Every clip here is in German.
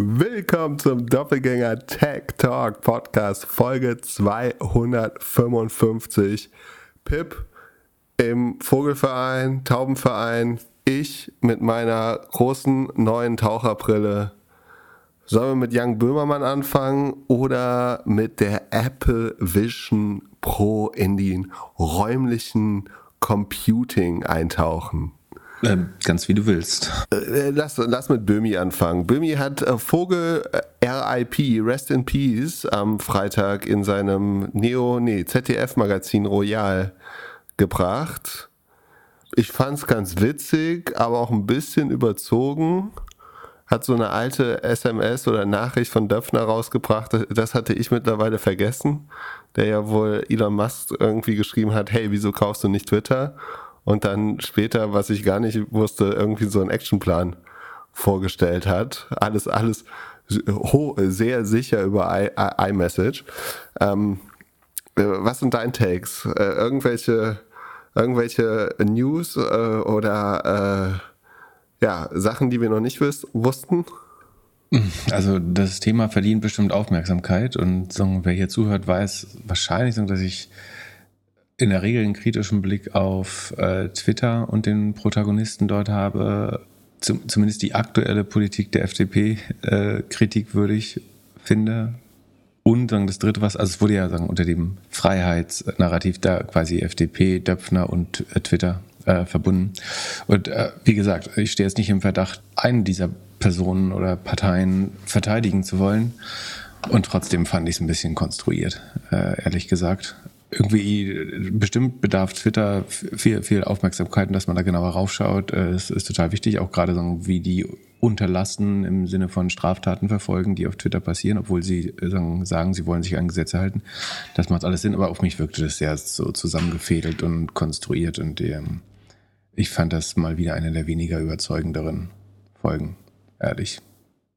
Willkommen zum Doppelgänger Tech Talk Podcast Folge 255. Pip im Vogelverein, Taubenverein, ich mit meiner großen neuen Taucherbrille. Sollen wir mit Young Böhmermann anfangen oder mit der Apple Vision Pro in den räumlichen Computing eintauchen? Ähm, ganz wie du willst. Äh, lass, lass mit Böhmi anfangen. Böhmi hat äh, Vogel äh, RIP, Rest in Peace, am Freitag in seinem Neo, nee, ZDF-Magazin Royal gebracht. Ich fand's ganz witzig, aber auch ein bisschen überzogen. Hat so eine alte SMS oder Nachricht von Döpfner rausgebracht. Das hatte ich mittlerweile vergessen. Der ja wohl Elon Musk irgendwie geschrieben hat, hey, wieso kaufst du nicht Twitter? Und dann später, was ich gar nicht wusste, irgendwie so einen Actionplan vorgestellt hat. Alles, alles sehr sicher über iMessage. Ähm, äh, was sind deine Takes? Äh, irgendwelche, irgendwelche News äh, oder äh, ja, Sachen, die wir noch nicht wussten? Also das Thema verdient bestimmt Aufmerksamkeit und so, wer hier zuhört, weiß wahrscheinlich, dass ich in der Regel einen kritischen Blick auf äh, Twitter und den Protagonisten dort habe, zum, zumindest die aktuelle Politik der FDP äh, kritikwürdig finde. Und sagen, das dritte, was, also es wurde ja sagen, unter dem Freiheitsnarrativ da quasi FDP, Döpfner und äh, Twitter äh, verbunden. Und äh, wie gesagt, ich stehe jetzt nicht im Verdacht, einen dieser Personen oder Parteien verteidigen zu wollen. Und trotzdem fand ich es ein bisschen konstruiert, äh, ehrlich gesagt irgendwie bestimmt bedarf Twitter viel, viel Aufmerksamkeit dass man da genauer raufschaut. Es ist total wichtig, auch gerade so wie die unterlassen im Sinne von Straftaten verfolgen, die auf Twitter passieren, obwohl sie sagen, sagen sie wollen sich an Gesetze halten. Das macht alles Sinn, aber auf mich wirkte das sehr so zusammengefädelt und konstruiert und ähm, ich fand das mal wieder eine der weniger überzeugenderen Folgen, ehrlich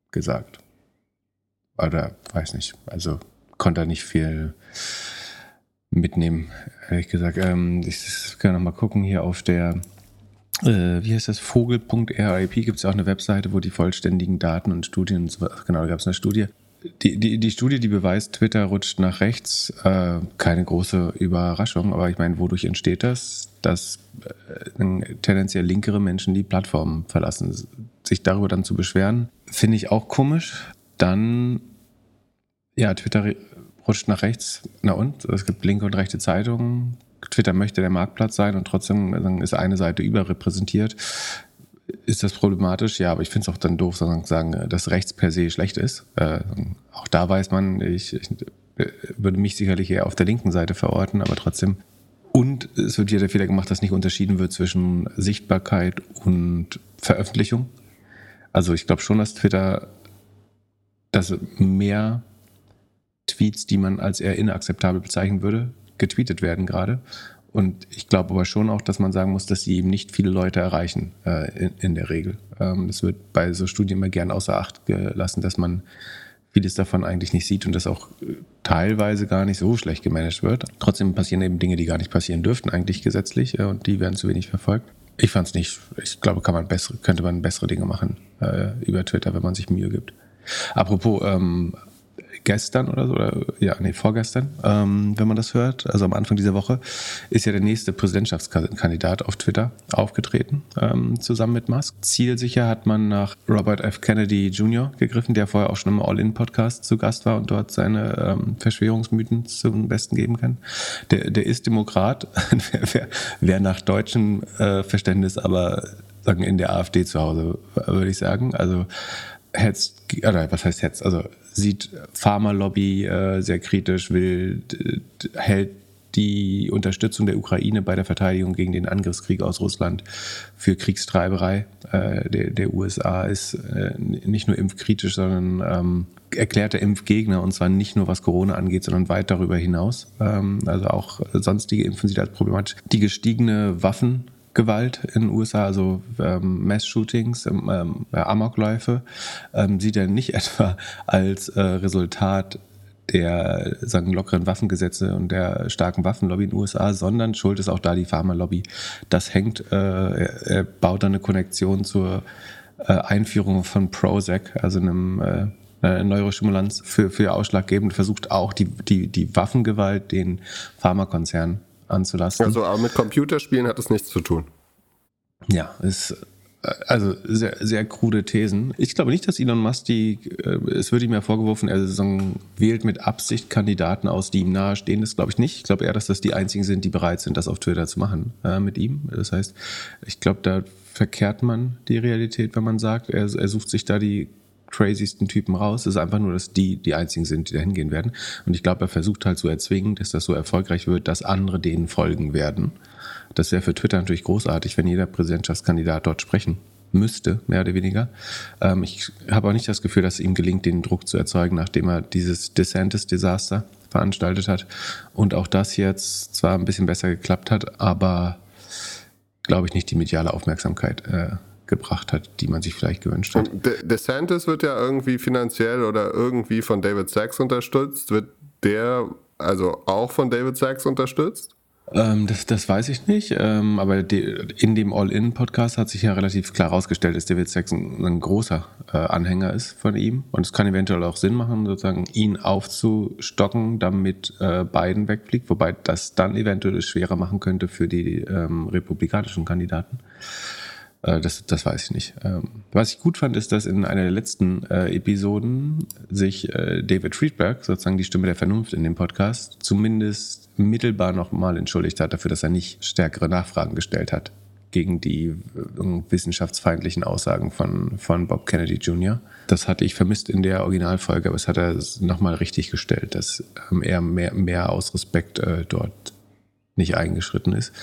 gesagt. Oder weiß nicht, also konnte da nicht viel mitnehmen, ehrlich gesagt. Ähm, ich kann noch mal gucken hier auf der, äh, wie heißt das, vogel.rip gibt es auch eine Webseite, wo die vollständigen Daten und Studien genau, da gab es eine Studie. Die, die, die Studie, die beweist, Twitter rutscht nach rechts, äh, keine große Überraschung, aber ich meine, wodurch entsteht das? Dass äh, tendenziell linkere Menschen die Plattform verlassen. Sich darüber dann zu beschweren, finde ich auch komisch. Dann, ja, Twitter rutscht nach rechts. Na und? Es gibt linke und rechte Zeitungen. Twitter möchte der Marktplatz sein und trotzdem ist eine Seite überrepräsentiert. Ist das problematisch? Ja, aber ich finde es auch dann doof, sagen, dass rechts per se schlecht ist. Äh, auch da weiß man, ich, ich würde mich sicherlich eher auf der linken Seite verorten, aber trotzdem. Und es wird hier der Fehler gemacht, dass nicht unterschieden wird zwischen Sichtbarkeit und Veröffentlichung. Also ich glaube schon, dass Twitter das mehr Tweets, die man als eher inakzeptabel bezeichnen würde, getweetet werden gerade. Und ich glaube aber schon auch, dass man sagen muss, dass sie eben nicht viele Leute erreichen äh, in, in, der Regel. Ähm, das wird bei so Studien immer gern außer Acht gelassen, dass man vieles davon eigentlich nicht sieht und das auch äh, teilweise gar nicht so schlecht gemanagt wird. Trotzdem passieren eben Dinge, die gar nicht passieren dürften, eigentlich gesetzlich, äh, und die werden zu wenig verfolgt. Ich fand es nicht, ich glaube, kann man bessere, könnte man bessere Dinge machen äh, über Twitter, wenn man sich Mühe gibt. Apropos ähm, gestern oder so, oder ja, nee, vorgestern, ähm, wenn man das hört, also am Anfang dieser Woche, ist ja der nächste Präsidentschaftskandidat auf Twitter aufgetreten, ähm, zusammen mit Musk. Zielsicher hat man nach Robert F. Kennedy Jr. gegriffen, der vorher auch schon im All-In-Podcast zu Gast war und dort seine ähm, Verschwörungsmythen zum Besten geben kann. Der, der ist Demokrat, wer, wer, wer, nach deutschem äh, Verständnis aber sagen in der AfD zu Hause, würde ich sagen. Also hetzt, oder was heißt hetzt? Also sieht Pharmalobby äh, sehr kritisch, will, hält die Unterstützung der Ukraine bei der Verteidigung gegen den Angriffskrieg aus Russland für Kriegstreiberei äh, der, der, USA ist äh, nicht nur impfkritisch, sondern ähm, erklärter Impfgegner und zwar nicht nur was Corona angeht, sondern weit darüber hinaus. Ähm, also auch sonstige Impfen sieht als problematisch. Die gestiegene Waffen Gewalt in den USA, also ähm, Mass-Shootings, ähm, ähm, Amokläufe, ähm, sieht er nicht etwa als äh, Resultat der sagen, lockeren Waffengesetze und der starken Waffenlobby in den USA, sondern schuld ist auch da die Pharmalobby. Das hängt, äh, er, er baut dann eine Konnektion zur äh, Einführung von Prozac, also einem äh, Neurostimulanz für, für ausschlaggebend, versucht auch die, die, die Waffengewalt den Pharmakonzernen anzulasten. Also aber mit Computerspielen hat es nichts zu tun. Ja, ist also sehr, sehr krude Thesen. Ich glaube nicht, dass Elon Musk die, äh, es wird ihm ja vorgeworfen, er wählt mit Absicht Kandidaten aus, die ihm nahestehen. Das glaube ich nicht. Ich glaube eher, dass das die einzigen sind, die bereit sind, das auf Twitter zu machen äh, mit ihm. Das heißt, ich glaube, da verkehrt man die Realität, wenn man sagt, er, er sucht sich da die craziesten Typen raus. Es ist einfach nur, dass die die einzigen sind, die da hingehen werden. Und ich glaube, er versucht halt zu erzwingen, dass das so erfolgreich wird, dass andere denen folgen werden. Das wäre für Twitter natürlich großartig, wenn jeder Präsidentschaftskandidat dort sprechen müsste, mehr oder weniger. Ähm, ich habe auch nicht das Gefühl, dass es ihm gelingt, den Druck zu erzeugen, nachdem er dieses DeSantis-Desaster veranstaltet hat. Und auch das jetzt zwar ein bisschen besser geklappt hat, aber glaube ich nicht die mediale Aufmerksamkeit äh, gebracht hat, die man sich vielleicht gewünscht hat. De DeSantis wird ja irgendwie finanziell oder irgendwie von David Sachs unterstützt. Wird der also auch von David Sachs unterstützt? Ähm, das, das weiß ich nicht, ähm, aber die, in dem All-In-Podcast hat sich ja relativ klar herausgestellt, dass David Saxon ein großer äh, Anhänger ist von ihm. Und es kann eventuell auch Sinn machen, sozusagen ihn aufzustocken, damit äh, Biden wegfliegt, wobei das dann eventuell schwerer machen könnte für die ähm, republikanischen Kandidaten. Äh, das, das weiß ich nicht. Ähm, was ich gut fand, ist, dass in einer der letzten äh, Episoden sich äh, David Friedberg, sozusagen die Stimme der Vernunft in dem Podcast, zumindest mittelbar nochmal entschuldigt hat dafür, dass er nicht stärkere Nachfragen gestellt hat gegen die wissenschaftsfeindlichen Aussagen von, von Bob Kennedy Jr. Das hatte ich vermisst in der Originalfolge, aber es hat er nochmal richtig gestellt, dass ähm, er mehr, mehr aus Respekt äh, dort nicht eingeschritten ist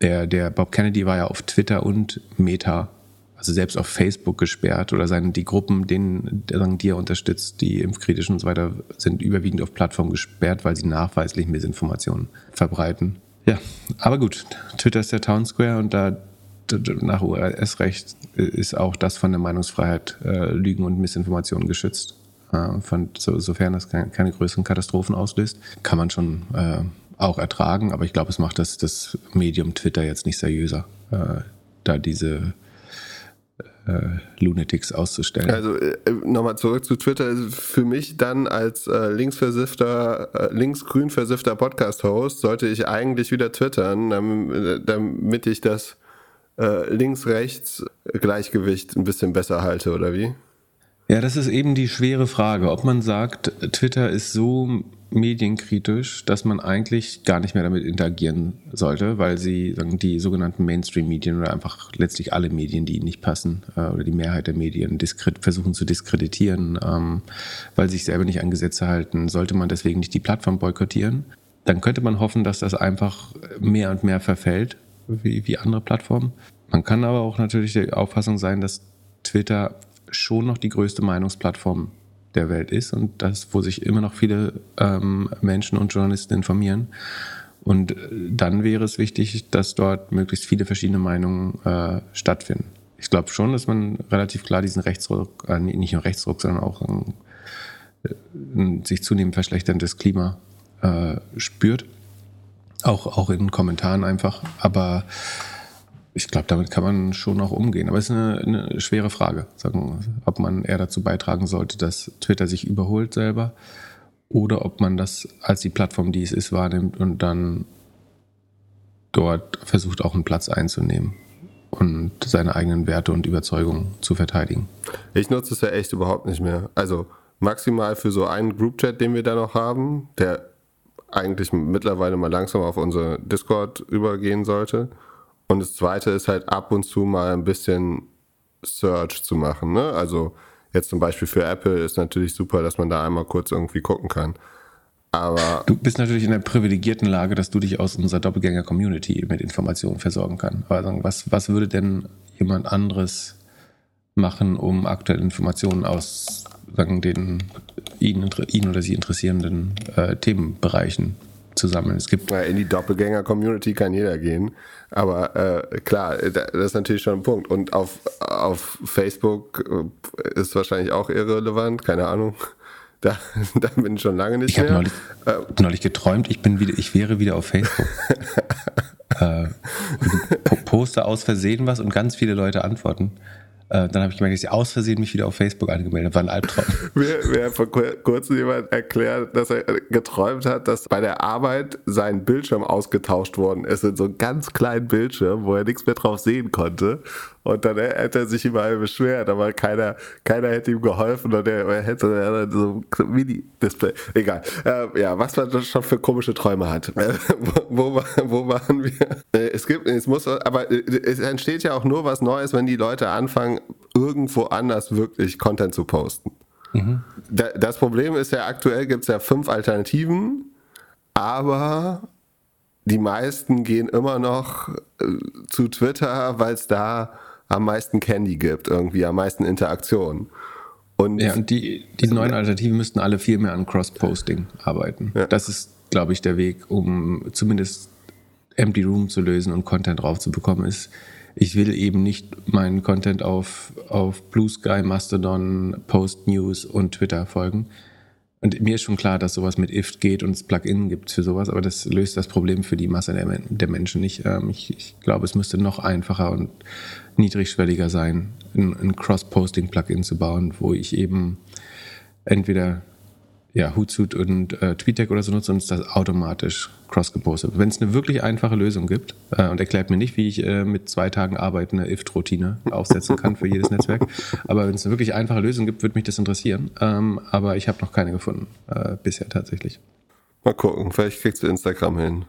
der, der Bob Kennedy war ja auf Twitter und Meta, also selbst auf Facebook gesperrt oder seine, die Gruppen, denen, die er unterstützt, die impfkritischen und so weiter, sind überwiegend auf Plattformen gesperrt, weil sie nachweislich Missinformationen verbreiten. Ja, aber gut, Twitter ist der Town Square und da nach US-Recht ist auch das von der Meinungsfreiheit äh, Lügen und Missinformationen geschützt. Äh, von, so, sofern das keine, keine, größeren Katastrophen auslöst, kann man schon äh, auch ertragen, aber ich glaube, es macht das, das Medium Twitter jetzt nicht seriöser, äh, da diese äh, Lunatics auszustellen. Also äh, nochmal zurück zu Twitter. Für mich dann als äh, linksversiffter, äh, linksgrün versiffter Podcast-Host sollte ich eigentlich wieder twittern, damit, damit ich das äh, links-rechts-Gleichgewicht ein bisschen besser halte, oder wie? Ja, das ist eben die schwere Frage, ob man sagt, Twitter ist so medienkritisch, dass man eigentlich gar nicht mehr damit interagieren sollte, weil sie sagen, die sogenannten Mainstream-Medien oder einfach letztlich alle Medien, die ihnen nicht passen äh, oder die Mehrheit der Medien versuchen zu diskreditieren, ähm, weil sie sich selber nicht an Gesetze halten, sollte man deswegen nicht die Plattform boykottieren. Dann könnte man hoffen, dass das einfach mehr und mehr verfällt, wie, wie andere Plattformen. Man kann aber auch natürlich der Auffassung sein, dass Twitter schon noch die größte Meinungsplattform der Welt ist und das, wo sich immer noch viele ähm, Menschen und Journalisten informieren. Und äh, dann wäre es wichtig, dass dort möglichst viele verschiedene Meinungen äh, stattfinden. Ich glaube schon, dass man relativ klar diesen Rechtsruck, äh, nicht nur Rechtsruck, sondern auch ein, ein sich zunehmend verschlechterndes Klima äh, spürt. Auch, auch in Kommentaren einfach. Aber ich glaube, damit kann man schon auch umgehen. Aber es ist eine, eine, schwere Frage, sagen, ob man eher dazu beitragen sollte, dass Twitter sich überholt selber oder ob man das als die Plattform, die es ist, wahrnimmt und dann dort versucht, auch einen Platz einzunehmen und seine eigenen Werte und Überzeugungen zu verteidigen. Ich nutze es ja echt überhaupt nicht mehr. Also maximal für so einen Groupchat, den wir da noch haben, der eigentlich mittlerweile mal langsam auf unser Discord übergehen sollte. Und das zweite ist halt ab und zu mal ein bisschen Search zu machen. Ne? Also jetzt zum Beispiel für Apple ist natürlich super, dass man da einmal kurz irgendwie gucken kann. Aber du bist natürlich in der privilegierten Lage, dass du dich aus unserer Doppelgänger-Community mit Informationen versorgen kannst. Aber was, was würde denn jemand anderes machen, um aktuelle Informationen aus sagen, den ihn, ihn oder sie interessierenden äh, Themenbereichen zu sammeln. Es gibt in die Doppelgänger-Community kann jeder gehen, aber äh, klar, das ist natürlich schon ein Punkt. Und auf, auf Facebook äh, ist wahrscheinlich auch irrelevant, keine Ahnung. Da, da bin ich schon lange nicht ich mehr. Ich habe neulich, äh, neulich, geträumt, ich, bin wieder, ich wäre wieder auf Facebook. äh, poste aus Versehen was und ganz viele Leute antworten. Äh, dann habe ich gemerkt, dass ich aus Versehen mich wieder auf Facebook angemeldet. War ein Albtraum. mir, mir hat vor kurzem jemand erklärt, dass er geträumt hat, dass bei der Arbeit sein Bildschirm ausgetauscht worden ist in so einem ganz kleinen Bildschirm, wo er nichts mehr drauf sehen konnte. Und dann hätte er sich überall beschwert, aber keiner, keiner hätte ihm geholfen und er, er hätte so Mini-Display. Egal. Äh, ja, was man schon für komische Träume hat. Äh, wo, wo, wo waren wir? Äh, es gibt, es muss, aber äh, es entsteht ja auch nur was Neues, wenn die Leute anfangen, irgendwo anders wirklich Content zu posten. Mhm. Das Problem ist ja, aktuell gibt es ja fünf Alternativen, aber die meisten gehen immer noch zu Twitter, weil es da am meisten Candy gibt, irgendwie am meisten Interaktion. Und ja, und die, die neuen Alternativen müssten alle viel mehr an Cross-Posting arbeiten. Ja. Das ist, glaube ich, der Weg, um zumindest Empty Room zu lösen und Content draufzubekommen, ist, ich will eben nicht meinen Content auf, auf Blue Sky, Mastodon, Post News und Twitter folgen, und mir ist schon klar, dass sowas mit IFT geht und es Plugin gibt für sowas, aber das löst das Problem für die Masse der, der Menschen nicht. Ähm, ich, ich, glaube, es müsste noch einfacher und niedrigschwelliger sein, ein, ein Cross-Posting-Plugin zu bauen, wo ich eben entweder ja, Hootsuite und äh, TweetDeck oder so nutze und ist das automatisch cross-gepostet. Wenn es eine wirklich einfache Lösung gibt äh, und erklärt mir nicht, wie ich äh, mit zwei Tagen Arbeit eine IFT-Routine aufsetzen kann für jedes Netzwerk, aber wenn es eine wirklich einfache Lösung gibt, würde mich das interessieren. Ähm, aber ich habe noch keine gefunden, äh, bisher tatsächlich. Mal gucken, vielleicht kriegst du Instagram hin.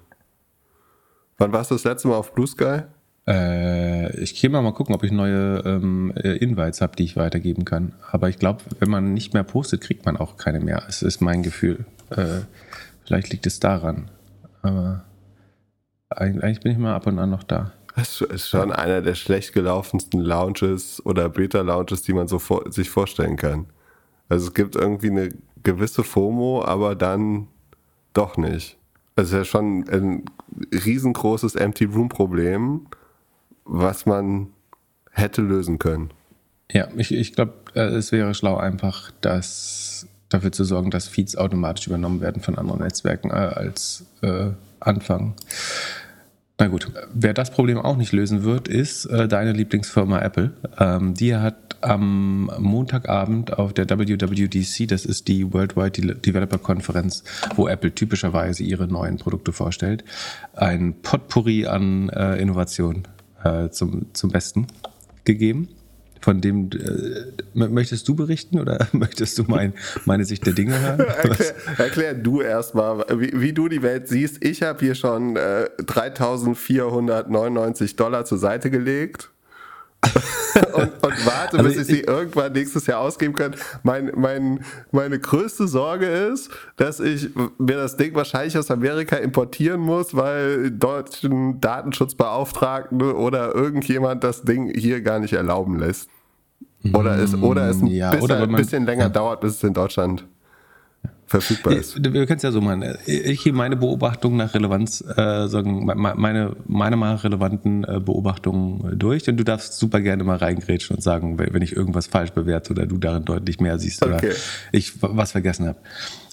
Wann warst du das letzte Mal auf Blue Sky? Äh, ich gehe mal, mal gucken, ob ich neue ähm, äh, Invites habe, die ich weitergeben kann. Aber ich glaube, wenn man nicht mehr postet, kriegt man auch keine mehr. Es ist mein Gefühl. Äh, vielleicht liegt es daran. Aber eigentlich bin ich mal ab und an noch da. Das ist schon einer der schlecht gelaufensten Lounges oder Beta-Lounges, die man so vor, sich vorstellen kann. Also es gibt irgendwie eine gewisse FOMO, aber dann doch nicht. Also es ist ja schon ein riesengroßes Empty Room Problem was man hätte lösen können. Ja, ich, ich glaube, äh, es wäre schlau, einfach das dafür zu sorgen, dass Feeds automatisch übernommen werden von anderen Netzwerken äh, als äh, Anfang. Na gut, wer das Problem auch nicht lösen wird, ist äh, deine Lieblingsfirma Apple. Ähm, die hat am Montagabend auf der WWDC, das ist die Worldwide Developer Konferenz, wo Apple typischerweise ihre neuen Produkte vorstellt, ein Potpourri an äh, Innovationen äh, zum, zum Besten gegeben. Von dem äh, möchtest du berichten oder möchtest du mein, meine Sicht der Dinge hören? erklär, erklär, du erstmal, wie, wie, du die Welt siehst. Ich habe hier schon äh, 3.499 Dollar zur Seite gelegt und, und, warte, bis ich sie irgendwann nächstes Jahr ausgeben kann. Mein, mein, meine größte Sorge ist, dass ich mir das Ding wahrscheinlich aus Amerika importieren muss, weil deutschen Datenschutzbeauftragten oder irgendjemand das Ding hier gar nicht erlauben lässt. Oder es, oder es ein ja, bisschen, man, bisschen länger ja. dauert, bis es in Deutschland verfügbar ist. Wir können es ja so machen. Ich gebe meine Beobachtung nach Relevanz, äh, sagen, meine, meine mal relevanten äh, Beobachtungen durch und du darfst super gerne mal reingrätschen und sagen, wenn ich irgendwas falsch bewerte oder du darin deutlich mehr siehst okay. oder ich was vergessen habe.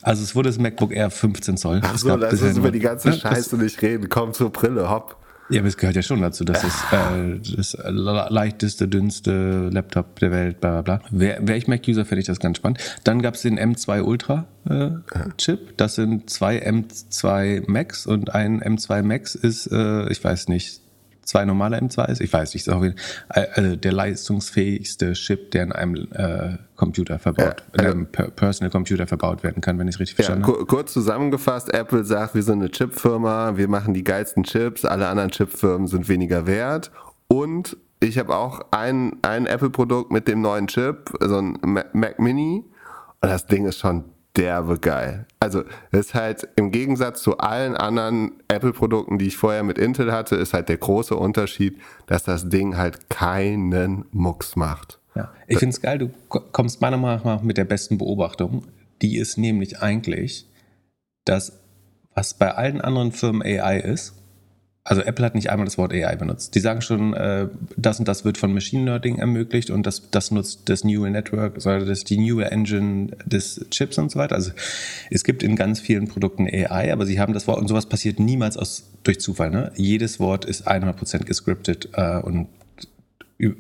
Also es wurde das MacBook Air 15 Zoll. Ach so, lass uns über die ganze Scheiße nicht reden. Komm zur Brille, hopp. Ja, aber es gehört ja schon dazu, dass es äh, das leichteste, dünnste Laptop der Welt, bla bla bla. Wäre wär ich Mac-User, fände ich das ganz spannend. Dann gab es den M2 Ultra äh. Das sind zwei M2 Macs und ein M2 Max ist, äh, ich weiß nicht, zwei normale M2s. Ich weiß nicht, ist auch also der leistungsfähigste Chip, der in einem äh, Computer verbaut, ja, also, in einem Personal Computer verbaut werden kann, wenn ich es richtig ja, verstanden habe. Kurz zusammengefasst, Apple sagt, wir sind eine Chipfirma, wir machen die geilsten Chips, alle anderen Chipfirmen sind weniger wert und ich habe auch ein, ein Apple-Produkt mit dem neuen Chip, so ein Mac Mini und das Ding ist schon derbe geil. Also ist halt im Gegensatz zu allen anderen Apple-Produkten, die ich vorher mit Intel hatte, ist halt der große Unterschied, dass das Ding halt keinen Mucks macht. Ja, ich finde es geil, du kommst meiner Meinung nach mit der besten Beobachtung. Die ist nämlich eigentlich, dass was bei allen anderen Firmen AI ist, also Apple hat nicht einmal das Wort AI benutzt. Die sagen schon, äh, das und das wird von Machine Learning ermöglicht und das, das nutzt das Neural Network, also das die Neural Engine des Chips und so weiter. Also es gibt in ganz vielen Produkten AI, aber sie haben das Wort und sowas passiert niemals aus, durch Zufall. Ne? Jedes Wort ist 100% gescriptet äh, und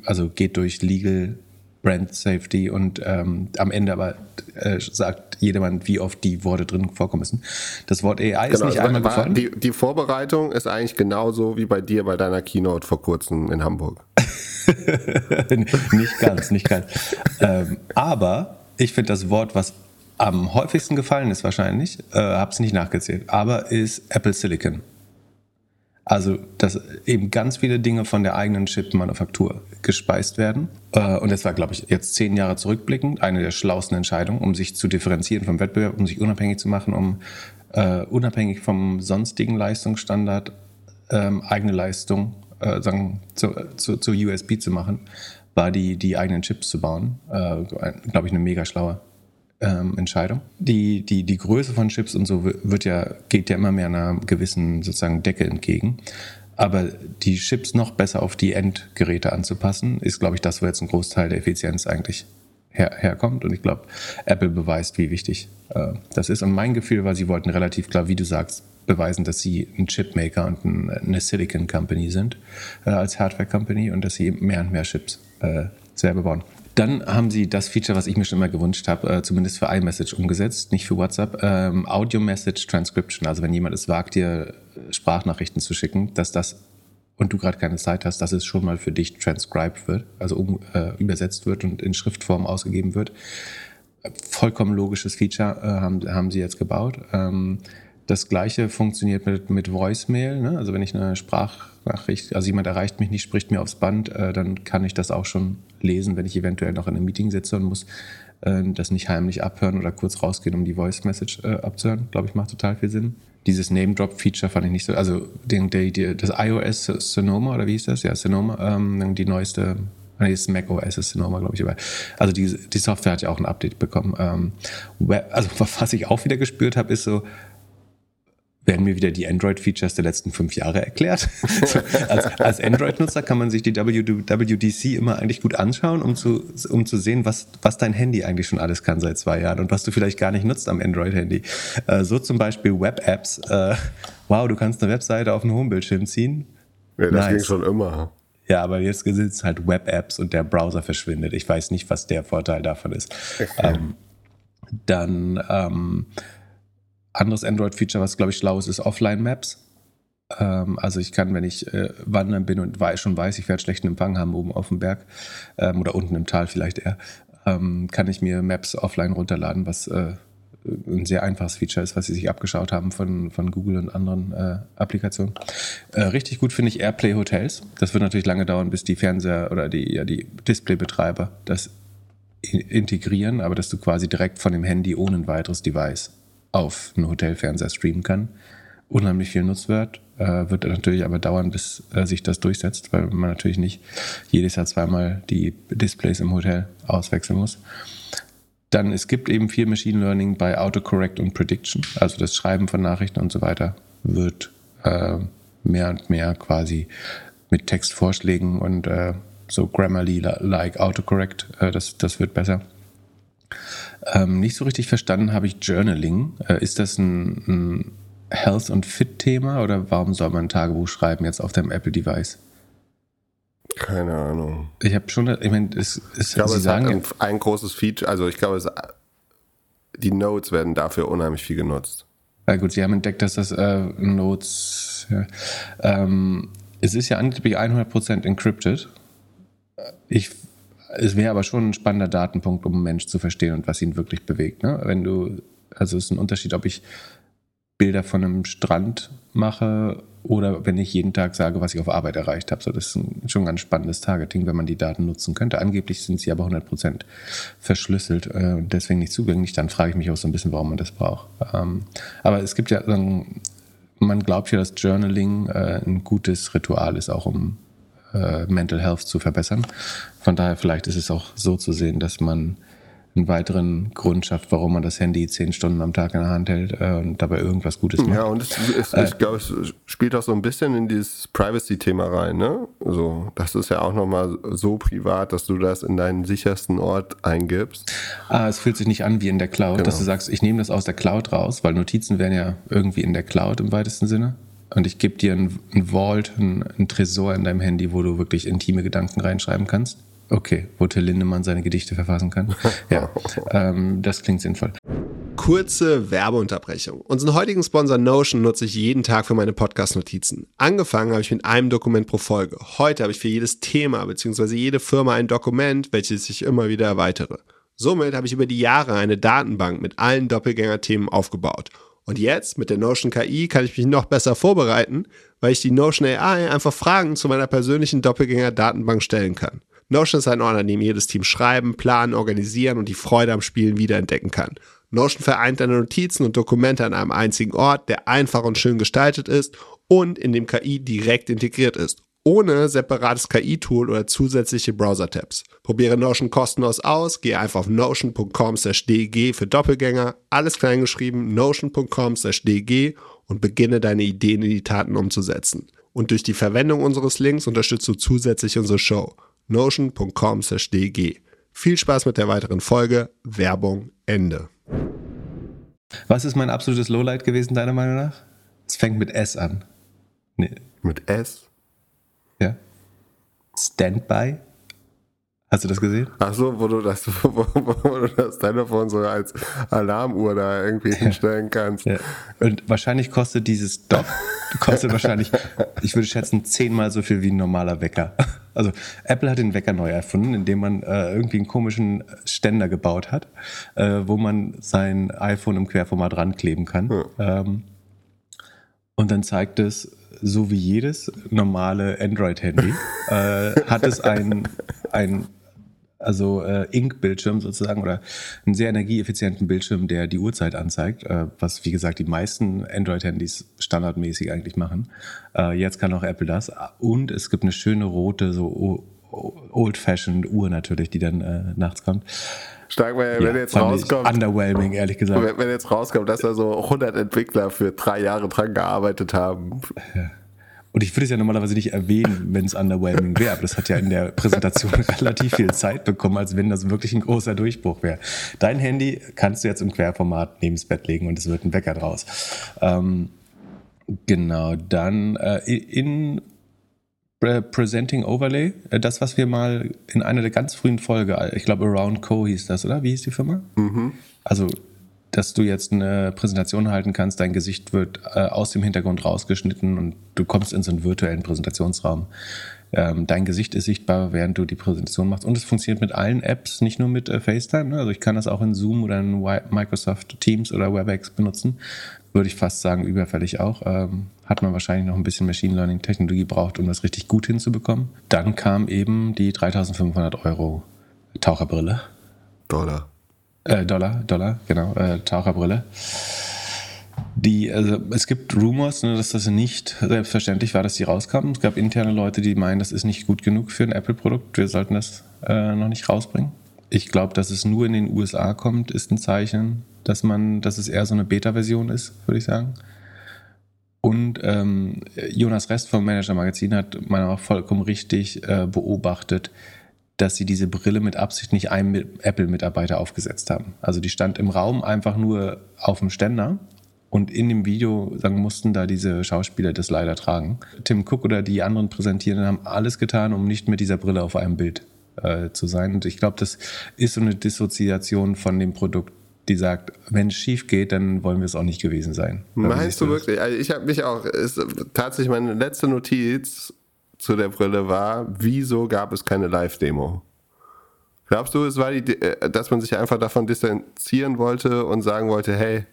also geht durch Legal Brand Safety und ähm, am Ende aber äh, sagt jedermann, wie oft die Worte drin vorkommen müssen. Das Wort AI ist genau, nicht einmal gefallen. Die, die, Vorbereitung ist eigentlich genauso wie bei dir bei deiner Keynote vor kurzem in Hamburg. nicht ganz, nicht ganz. ähm, aber ich finde das Wort, was am häufigsten gefallen ist wahrscheinlich, äh, habe es nicht nachgezählt, aber ist Apple Silicon. Also, dass eben ganz viele Dinge von der eigenen Chip-Manufaktur gespeist werden. Äh, und das war, glaube ich, jetzt zehn Jahre zurückblickend eine der schlauesten Entscheidungen, um sich zu differenzieren vom Wettbewerb, um sich unabhängig zu machen, um uh, unabhängig vom sonstigen Leistungsstandard ähm, eigene Leistung äh, sagen, zu, zu, zu, USB zu machen, war die, die eigenen Chips zu bauen. Äh, glaube ich, eine mega schlaue ähm, Entscheidung. Die, die, die Größe von Chips und so wird ja, geht ja immer mehr einer gewissen sozusagen Decke entgegen. Aber die Chips noch besser auf die Endgeräte anzupassen, ist, glaube ich, das, wo jetzt ein Großteil der Effizienz eigentlich her, herkommt. Und ich glaube, Apple beweist, wie wichtig äh, das ist. Und mein Gefühl war, sie wollten relativ klar, wie du sagst, beweisen, dass sie ein Chipmaker und ein, eine Silicon Company sind äh, als Hardware Company und dass sie mehr und mehr Chips äh, selber bauen. Dann haben sie das Feature, was ich mir schon immer gewünscht habe, äh, zumindest für iMessage umgesetzt, nicht für WhatsApp, ähm, Audio Message Transcription. Also wenn jemand es wagt, dir äh, Sprachnachrichten zu schicken, dass das und du gerade keine Zeit hast, dass es schon mal für dich transcribed wird, also um, äh, übersetzt wird und in Schriftform ausgegeben wird. Vollkommen logisches Feature äh, haben, haben sie jetzt gebaut. Ähm, das gleiche funktioniert mit, mit Voicemail. Ne? Also wenn ich eine Sprachnachricht, also jemand erreicht mich nicht, spricht mir aufs Band, äh, dann kann ich das auch schon lesen, wenn ich eventuell noch in einem Meeting sitze und muss äh, das nicht heimlich abhören oder kurz rausgehen, um die Voice Message äh, abzuhören. Glaube ich, macht total viel Sinn. Dieses Name-Drop-Feature fand ich nicht so, also den, der, der, das iOS Sonoma oder wie hieß das? Ja, Sonoma, ähm, die neueste Nee, das Mac OS ist Sonoma, glaube ich. Aber also die, die Software hat ja auch ein Update bekommen. Ähm, also was ich auch wieder gespürt habe, ist so, werden mir wieder die Android-Features der letzten fünf Jahre erklärt. als, als Android-Nutzer kann man sich die WWDC immer eigentlich gut anschauen, um zu, um zu sehen, was, was dein Handy eigentlich schon alles kann seit zwei Jahren und was du vielleicht gar nicht nutzt am Android-Handy. Äh, so zum Beispiel Web-Apps. Äh, wow, du kannst eine Webseite auf den Homebildschirm ziehen. Ja, das nice. ging schon immer. Ja, aber jetzt sind es halt Web-Apps und der Browser verschwindet. Ich weiß nicht, was der Vorteil davon ist. ähm, dann ähm, anderes Android-Feature, was glaube ich schlau ist, ist Offline-Maps. Ähm, also ich kann, wenn ich äh, wandern bin und weiß, schon weiß, ich werde schlechten Empfang haben oben auf dem Berg ähm, oder unten im Tal vielleicht eher, ähm, kann ich mir Maps offline runterladen, was äh, ein sehr einfaches Feature ist, was sie sich abgeschaut haben von, von Google und anderen äh, Applikationen. Äh, richtig gut finde ich Airplay Hotels. Das wird natürlich lange dauern, bis die Fernseher oder die, ja, die Displaybetreiber das integrieren, aber dass du quasi direkt von dem Handy ohne ein weiteres Device auf einen Hotelfernseher streamen kann. Unheimlich viel Nutzwert. Äh, wird natürlich aber dauern, bis äh, sich das durchsetzt, weil man natürlich nicht jedes Jahr zweimal die Displays im Hotel auswechseln muss. Dann, es gibt eben viel Machine Learning bei Autocorrect und Prediction, also das Schreiben von Nachrichten und so weiter wird äh, mehr und mehr quasi mit Textvorschlägen und äh, so Grammarly-like Autocorrect, äh, das, das wird besser. Ähm, nicht so richtig verstanden habe ich Journaling. Äh, ist das ein, ein Health- und Fit-Thema oder warum soll man ein Tagebuch schreiben jetzt auf deinem Apple-Device? Keine Ahnung. Ich habe schon, ich meine, es, es, ich glaube, Sie es sagen, ein, ein, großes Feature, also ich glaube, es, die Notes werden dafür unheimlich viel genutzt. Ja gut, Sie haben entdeckt, dass das äh, Notes, ja, ähm, es ist ja angeblich 100% encrypted. Ich es wäre aber schon ein spannender Datenpunkt, um einen Mensch zu verstehen und was ihn wirklich bewegt. Ne? Wenn du, also es ist ein Unterschied, ob ich Bilder von einem Strand mache oder wenn ich jeden Tag sage, was ich auf Arbeit erreicht habe. So, das ist ein, schon ein ganz spannendes Targeting, wenn man die Daten nutzen könnte. Angeblich sind sie aber 100% verschlüsselt äh, und deswegen nicht zugänglich. Dann frage ich mich auch so ein bisschen, warum man das braucht. Ähm, aber es gibt ja, man glaubt ja, dass Journaling äh, ein gutes Ritual ist, auch um äh, Mental Health zu verbessern. Von daher vielleicht ist es auch so zu sehen, dass man einen weiteren Grund schafft, warum man das Handy zehn Stunden am Tag in der Hand hält äh, und dabei irgendwas Gutes macht. Ja, und es, es, äh, ich glaube, es spielt auch so ein bisschen in dieses Privacy-Thema rein. Ne? Also, das ist ja auch nochmal so privat, dass du das in deinen sichersten Ort eingibst. Ah, es fühlt sich nicht an wie in der Cloud, genau. dass du sagst, ich nehme das aus der Cloud raus, weil Notizen wären ja irgendwie in der Cloud im weitesten Sinne. und ich gebe dir ein, ein Vault, ein, ein, Tresor in deinem Handy, wo du wirklich intime Gedanken reinschreiben kannst. Okay, wo Till Lindemann seine Gedichte verfassen kann. Ja, ähm, das klingt sinnvoll. Kurze Werbeunterbrechung. Unseren heutigen Sponsor Notion nutze ich jeden Tag für meine Podcast-Notizen. Angefangen habe ich mit einem Dokument pro Folge. Heute habe ich für jedes Thema bzw. jede Firma ein Dokument, welches ich immer wieder erweitere. Somit habe ich über die Jahre eine Datenbank mit allen Doppelgänger-Themen aufgebaut. Und jetzt mit der Notion KI kann ich mich noch besser vorbereiten, weil ich die Notion AI einfach Fragen zu meiner persönlichen Doppelgänger-Datenbank stellen kann. Notion ist ein Ort, an dem jedes Team schreiben, planen, organisieren und die Freude am Spielen wiederentdecken kann. Notion vereint deine Notizen und Dokumente an einem einzigen Ort, der einfach und schön gestaltet ist und in dem KI direkt integriert ist, ohne separates KI-Tool oder zusätzliche Browser-Tabs. Probiere Notion kostenlos aus, gehe einfach auf notion.com/dg für Doppelgänger, alles kleingeschrieben, notion.com/dg und beginne deine Ideen in die Taten umzusetzen. Und durch die Verwendung unseres Links unterstützt du zusätzlich unsere Show. notion.com/dg. Viel Spaß mit der weiteren Folge. Werbung Ende. Was ist mein absolutes Lowlight gewesen, deiner Meinung nach? Es fängt mit S an. Nee. Mit S? Ja. Standby? Hast du das gesehen? Ach so, wo du das, wo, wo du das Telefon so als Alarmuhr da irgendwie ja. hinstellen kannst. Ja. Und wahrscheinlich kostet dieses Dock, kostet wahrscheinlich, ich würde schätzen, zehnmal so viel wie ein normaler Wecker. Also Apple hat den Wecker neu erfunden, indem man äh, irgendwie einen komischen Ständer gebaut hat, äh, wo man sein iPhone im Querformat rankleben kann. Hm. Ähm, und dann zeigt es, so wie jedes normale Android-Handy, äh, hat es ein, ein also äh, Ink-Bildschirm sozusagen oder einen sehr energieeffizienten Bildschirm, der die Uhrzeit anzeigt, äh, was wie gesagt die meisten Android-Handys standardmäßig eigentlich machen. Äh, jetzt kann auch Apple das und es gibt eine schöne rote so old-fashioned Uhr natürlich, die dann äh, nachts kommt. Stark, wenn, ja, wenn jetzt rauskommt. Underwhelming, ehrlich gesagt. Wenn, wenn, jetzt rauskommt, dass da so 100 Entwickler für drei Jahre dran gearbeitet haben. Ja. Und ich würde es ja normalerweise nicht erwähnen, wenn es underwhelming wäre, aber das hat ja in der Präsentation relativ viel Zeit bekommen, als wenn das wirklich ein großer Durchbruch wäre. Dein Handy kannst du jetzt im Querformat neben das Bett legen und es wird ein Wecker draus. Ähm, genau, dann äh, in Presenting Overlay, äh, das, was wir mal in einer der ganz frühen Folge, ich glaube Around Co hieß das, oder? Wie hieß die Firma? Mhm. Also dass du jetzt eine Präsentation halten kannst, dein Gesicht wird äh, aus dem Hintergrund rausgeschnitten und du kommst in so einen virtuellen Präsentationsraum. Ähm, dein Gesicht ist sichtbar, während du die Präsentation machst. Und es funktioniert mit allen Apps, nicht nur mit äh, FaceTime. Ne? Also ich kann das auch in Zoom oder in Microsoft Teams oder WebEx benutzen. Würde ich fast sagen, überfällig auch. Ähm, hat man wahrscheinlich noch ein bisschen Machine Learning Technologie braucht, um das richtig gut hinzubekommen. Dann kam eben die 3500 Euro Taucherbrille. Dollar. Äh, Dollar, Dollar, genau, äh, Taucherbrille. Die, also es gibt Rumors, ne, dass das nicht selbstverständlich war, dass die rauskamen. Es gab interne Leute, die meinen, das ist nicht gut genug für ein Apple-Produkt. Wir sollten das äh, noch nicht rausbringen. Ich glaube, dass es nur in den USA kommt, ist ein Zeichen, dass man, dass es eher so eine Beta-Version ist, würde ich sagen. Und ähm, Jonas Rest vom Manager Magazin hat meiner nach vollkommen richtig äh, beobachtet, dass sie diese Brille mit Absicht nicht einem Apple-Mitarbeiter aufgesetzt haben. Also die stand im Raum einfach nur auf dem Ständer und in dem Video sagen, mussten da diese Schauspieler das leider tragen. Tim Cook oder die anderen Präsentierenden haben alles getan, um nicht mit dieser Brille auf einem Bild äh, zu sein. Und ich glaube, das ist so eine Dissoziation von dem Produkt, die sagt, wenn es schief geht, dann wollen wir es auch nicht gewesen sein. Meinst du wirklich? Also ich habe mich auch, ist tatsächlich meine letzte Notiz zu der Brille war, wieso gab es keine Live-Demo? Glaubst du, es war die, äh, dass man sich einfach davon distanzieren wollte und sagen wollte, hey,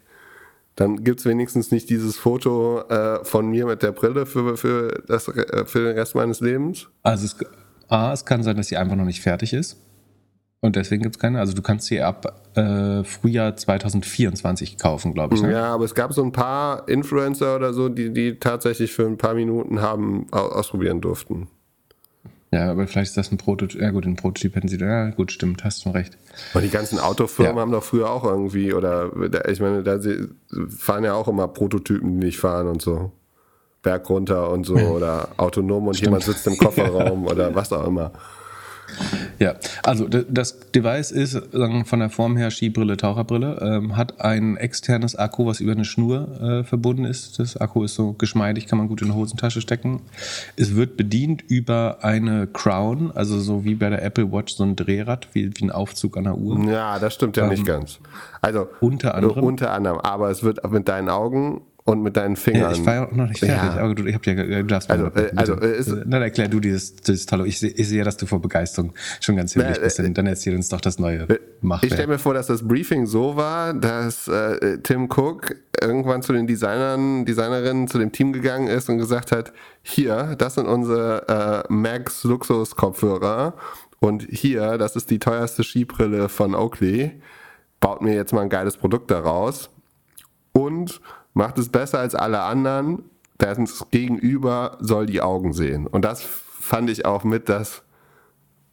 dann gibt es wenigstens nicht dieses Foto äh, von mir mit der Brille für, für, das, äh, für den Rest meines Lebens? Also es, A, es kann sein, dass sie einfach noch nicht fertig ist. Und deswegen gibt es keine. Also du kannst sie ab äh, Frühjahr 2024 kaufen, glaube ich. Ne? Ja, aber es gab so ein paar Influencer oder so, die, die tatsächlich für ein paar Minuten haben ausprobieren durften. Ja, aber vielleicht ist das ein Prototyp. Ja gut, ein Prototyp hätten sie. Ja gut, stimmt, hast du recht. Und die ganzen Autofirmen ja. haben doch früher auch irgendwie, oder ich meine, da fahren ja auch immer Prototypen, die nicht fahren und so. Berg runter und so, oder autonom und stimmt. jemand sitzt im Kofferraum oder was auch immer. Ja, also das Device ist sagen, von der Form her Skibrille, Taucherbrille, ähm, hat ein externes Akku, was über eine Schnur äh, verbunden ist. Das Akku ist so geschmeidig, kann man gut in die Hosentasche stecken. Es wird bedient über eine Crown, also so wie bei der Apple Watch so ein Drehrad, wie, wie ein Aufzug an der Uhr. Ja, das stimmt ja ähm, nicht ganz. Also unter anderem. Unter anderem, aber es wird mit deinen Augen und mit deinen Fingern. Ja, ich war ja noch nicht fertig, ja. aber du, ich hab ja, du darfst also, äh, also äh, ist, Dann erklär du dieses, dieses tolle. Ich, ich sehe, dass du vor Begeisterung schon ganz himmlisch äh, bist. Äh, dann erzähl uns doch das neue äh, Machwerk. Ich stelle mir vor, dass das Briefing so war, dass äh, Tim Cook irgendwann zu den Designern, Designerinnen, zu dem Team gegangen ist und gesagt hat, hier, das sind unsere äh, Max Luxus Kopfhörer und hier, das ist die teuerste Skibrille von Oakley. Baut mir jetzt mal ein geiles Produkt daraus. Und macht es besser als alle anderen. Das Gegenüber soll die Augen sehen. Und das fand ich auch mit das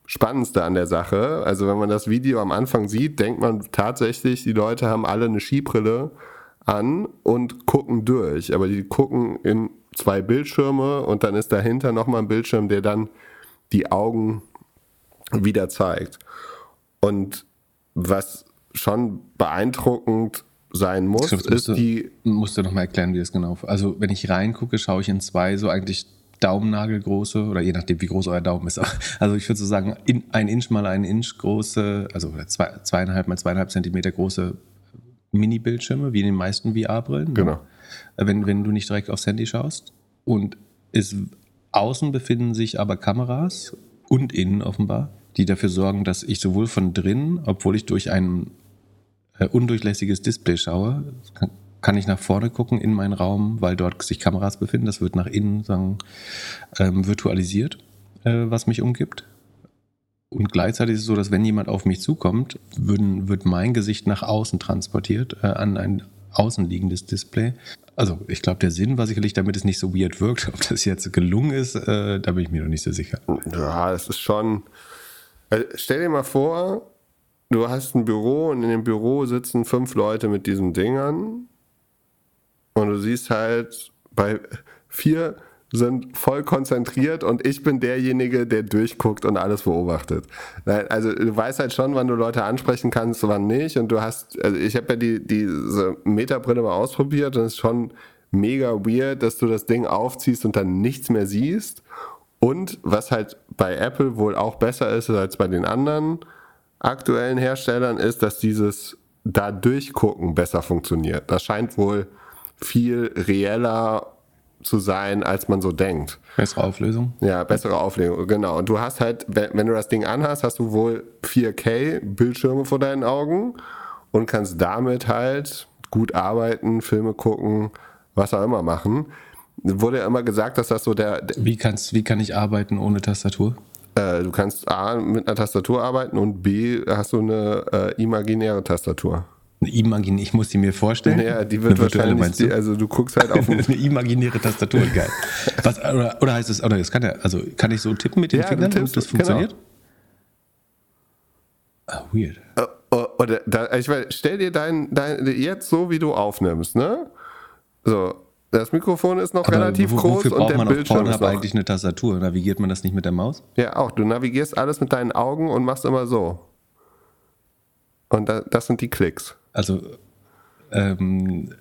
Spannendste an der Sache. Also wenn man das Video am Anfang sieht, denkt man tatsächlich, die Leute haben alle eine Skibrille an und gucken durch. Aber die gucken in zwei Bildschirme und dann ist dahinter nochmal ein Bildschirm, der dann die Augen wieder zeigt. Und was schon beeindruckend sein muss, glaub, ist die. Musst du nochmal erklären, wie das genau. Also, wenn ich reingucke, schaue ich in zwei so eigentlich Daumennagelgroße oder je nachdem, wie groß euer Daumen ist. Also, ich würde so sagen, in, ein Inch mal ein Inch große, also zwei, zweieinhalb mal zweieinhalb Zentimeter große Mini-Bildschirme, wie in den meisten VR-Brillen. Ne? Genau. Wenn, wenn du nicht direkt aufs Handy schaust. Und es, außen befinden sich aber Kameras und innen offenbar, die dafür sorgen, dass ich sowohl von drinnen, obwohl ich durch einen äh, undurchlässiges Display schaue, kann, kann, ich nach vorne gucken in meinen Raum, weil dort sich Kameras befinden. Das wird nach innen sagen, ähm, virtualisiert, äh, was mich umgibt. Und gleichzeitig ist es so, dass wenn jemand auf mich zukommt, würden, wird mein Gesicht nach außen transportiert äh, an ein außenliegendes Display. Also ich glaube, der Sinn war sicherlich, damit es nicht so weird wirkt. Ob das jetzt gelungen ist, äh, da bin ich mir noch nicht so sicher. Ja, es ist schon. Also stell dir mal vor, du hast ein Büro und in dem Büro sitzen fünf Leute mit diesen Dingern und du siehst halt, bei vier sind voll konzentriert und ich bin derjenige, der durchguckt und alles beobachtet. Also du weißt halt schon, wann du Leute ansprechen kannst, wann nicht. Und du hast, also ich habe ja die, diese Metabrille mal ausprobiert und es ist schon mega weird, dass du das Ding aufziehst und dann nichts mehr siehst. Und was halt bei Apple wohl auch besser ist als bei den anderen, aktuellen Herstellern ist, dass dieses da durchgucken besser funktioniert. Das scheint wohl viel reeller zu sein, als man so denkt. Bessere Auflösung? Ja, bessere Auflösung, genau. Und du hast halt, wenn du das Ding anhast, hast du wohl 4K Bildschirme vor deinen Augen und kannst damit halt gut arbeiten, Filme gucken, was auch immer machen. Wurde ja immer gesagt, dass das so der. Wie, kannst, wie kann ich arbeiten ohne Tastatur? Äh, du kannst A mit einer Tastatur arbeiten und B hast du eine äh, imaginäre Tastatur. Eine imaginäre, ich muss die mir vorstellen. Ja, die wird wahrscheinlich, die, also du guckst halt auf eine imaginäre Tastatur, geil. Was, oder, oder heißt es, oder das kann ja, also kann ich so tippen mit den ja, Fingern tippst, das funktioniert? Genau. Ah, weird. Uh, oder, da, ich meine, stell dir dein, dein, jetzt so, wie du aufnimmst, ne? So, das Mikrofon ist noch Aber relativ wo, groß und der Bildschirm ist noch. eigentlich eine Tastatur. Navigiert man das nicht mit der Maus? Ja, auch. Du navigierst alles mit deinen Augen und machst immer so. Und da, das sind die Klicks. Also ähm,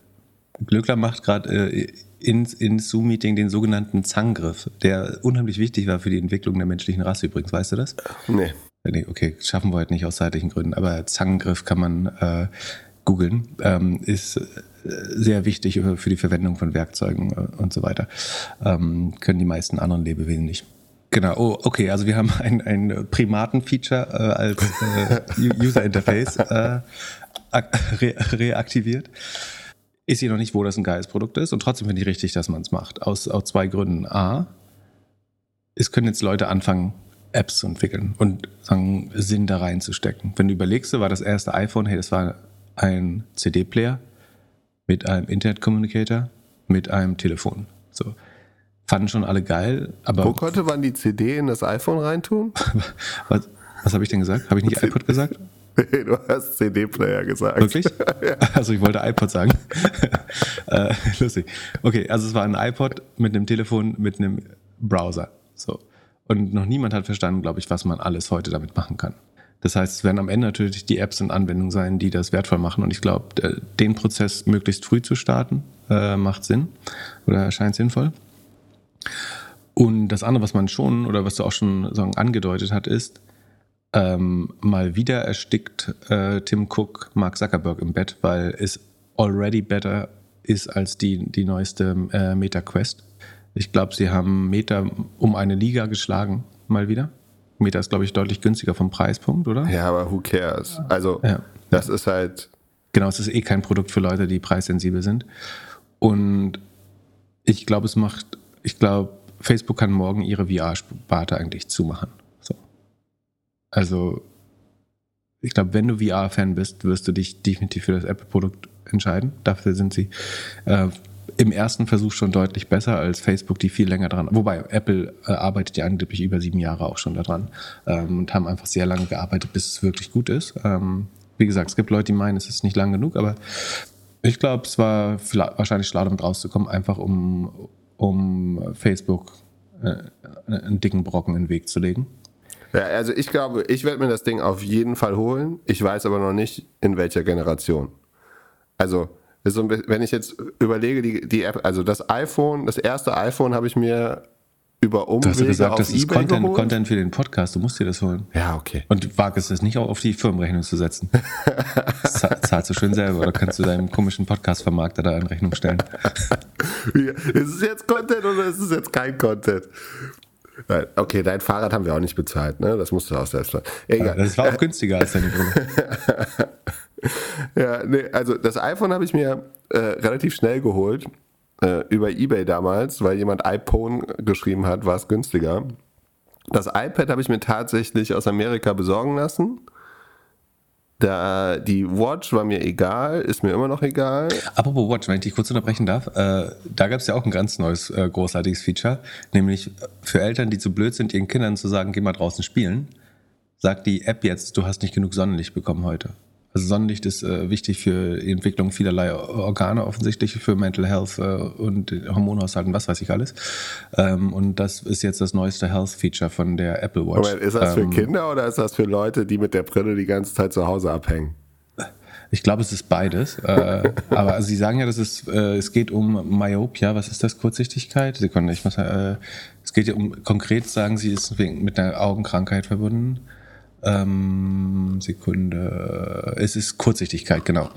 Glückler macht gerade äh, ins, ins Zoom-Meeting den sogenannten Zangriff, der unheimlich wichtig war für die Entwicklung der menschlichen Rasse übrigens. Weißt du das? Nee. Nee, okay, schaffen wir heute nicht aus zeitlichen Gründen. Aber Zangriff kann man äh, googeln, ähm, ist sehr wichtig für die Verwendung von Werkzeugen äh, und so weiter. Ähm, können die meisten anderen Lebewesen nicht. Genau, oh, okay, also wir haben ein, ein Primaten-Feature äh, als äh, User-Interface äh, re reaktiviert. Ich sehe noch nicht, wo das ein geiles Produkt ist und trotzdem finde ich richtig, dass man es macht. Aus, aus zwei Gründen. A, es können jetzt Leute anfangen, Apps zu entwickeln und sagen, Sinn da reinzustecken. Wenn du überlegst, war das erste iPhone, hey, das war ein CD-Player, mit einem Internet Communicator, mit einem Telefon. So. Fanden schon alle geil, aber. Wo konnte man die CD in das iPhone reintun? was was habe ich denn gesagt? Habe ich nicht iPod gesagt? Nee, du hast CD-Player gesagt. Wirklich? ja. Also ich wollte iPod sagen. äh, lustig. Okay, also es war ein iPod mit einem Telefon, mit einem Browser. So. Und noch niemand hat verstanden, glaube ich, was man alles heute damit machen kann. Das heißt, es werden am Ende natürlich die Apps und Anwendungen sein, die das wertvoll machen. Und ich glaube, den Prozess möglichst früh zu starten, äh, macht Sinn oder erscheint sinnvoll. Und das andere, was man schon oder was du auch schon sagen, angedeutet hat, ist, ähm, mal wieder erstickt äh, Tim Cook Mark Zuckerberg im Bett, weil es already better ist als die, die neueste äh, Meta Quest. Ich glaube, sie haben Meta um eine Liga geschlagen, mal wieder. Meta ist, glaube ich, deutlich günstiger vom Preispunkt, oder? Ja, aber who cares? Also, ja. das ist halt. Genau, es ist eh kein Produkt für Leute, die preissensibel sind. Und ich glaube, es macht, ich glaube, Facebook kann morgen ihre VR-Sparte eigentlich zumachen. So. Also, ich glaube, wenn du VR-Fan bist, wirst du dich definitiv für das Apple-Produkt entscheiden. Dafür sind sie äh, im ersten Versuch schon deutlich besser als Facebook, die viel länger dran. Wobei Apple äh, arbeitet ja angeblich über sieben Jahre auch schon daran ähm, und haben einfach sehr lange gearbeitet, bis es wirklich gut ist. Ähm, wie gesagt, es gibt Leute, die meinen, es ist nicht lang genug, aber ich glaube, es war wahrscheinlich schlau, damit rauszukommen, einfach um, um Facebook äh, einen dicken Brocken in den Weg zu legen. Ja, also ich glaube, ich werde mir das Ding auf jeden Fall holen. Ich weiß aber noch nicht, in welcher Generation. Also, wenn ich jetzt überlege, die, die App, also das iPhone, das erste iPhone habe ich mir über Umwege Du hast ja gesagt, das ist Content, Content, für den Podcast. Du musst dir das holen. Ja, okay. Und wag es nicht auch auf die Firmenrechnung zu setzen. das zahlst du schön selber oder kannst du deinem komischen Podcast-Vermarkter da in Rechnung stellen. ist es jetzt Content oder ist es jetzt kein Content? Nein, okay, dein Fahrrad haben wir auch nicht bezahlt, ne? Das musst du auch selbst. Egal. Das war auch günstiger als deine Brille. ja, nee, also das iPhone habe ich mir äh, relativ schnell geholt äh, über eBay damals, weil jemand iPhone geschrieben hat, war es günstiger. Das iPad habe ich mir tatsächlich aus Amerika besorgen lassen. Da, die Watch war mir egal, ist mir immer noch egal. Apropos Watch, wenn ich dich kurz unterbrechen darf, äh, da gab es ja auch ein ganz neues, äh, großartiges Feature, nämlich für Eltern, die zu blöd sind, ihren Kindern zu sagen, geh mal draußen spielen, sagt die App jetzt, du hast nicht genug Sonnenlicht bekommen heute. Also Sonnenlicht ist äh, wichtig für die Entwicklung vielerlei Organe offensichtlich, für Mental Health äh, und Hormonhaushalt und was weiß ich alles. Ähm, und das ist jetzt das neueste Health-Feature von der Apple Watch. Moment, ist das ähm, für Kinder oder ist das für Leute, die mit der Brille die ganze Zeit zu Hause abhängen? Ich glaube, es ist beides. äh, aber also Sie sagen ja, dass es, äh, es geht um Myopia. Was ist das? Kurzsichtigkeit? Sekunde, ich muss, äh, es geht ja um, konkret sagen Sie, ist mit einer Augenkrankheit verbunden. Ähm, Sekunde. Es ist Kurzsichtigkeit, genau.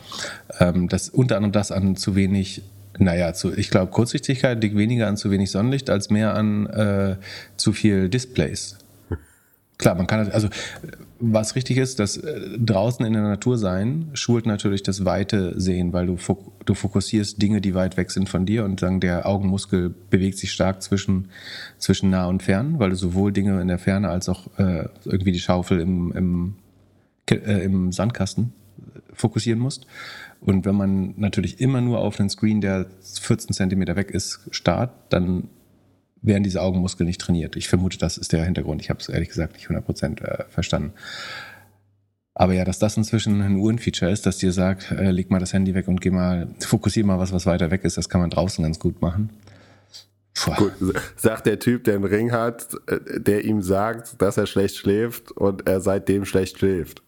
Ähm, das, unter anderem das an zu wenig, naja, zu, ich glaube, Kurzsichtigkeit liegt weniger an zu wenig Sonnenlicht als mehr an äh, zu viel Displays. Klar, man kann, also was richtig ist, dass äh, draußen in der Natur sein schult natürlich das weite Sehen, weil du, du fokussierst Dinge, die weit weg sind von dir und dann der Augenmuskel bewegt sich stark zwischen, zwischen nah und fern, weil du sowohl Dinge in der Ferne als auch äh, irgendwie die Schaufel im, im, äh, im Sandkasten fokussieren musst. Und wenn man natürlich immer nur auf einen Screen, der 14 Zentimeter weg ist, starrt, dann werden diese Augenmuskeln nicht trainiert. Ich vermute, das ist der Hintergrund. Ich habe es ehrlich gesagt nicht 100% äh, verstanden. Aber ja, dass das inzwischen ein Uhrenfeature ist, dass dir sagt, äh, leg mal das Handy weg und geh mal, fokussier mal was, was weiter weg ist, das kann man draußen ganz gut machen. Gut, sagt der Typ, der einen Ring hat, äh, der ihm sagt, dass er schlecht schläft und er seitdem schlecht schläft.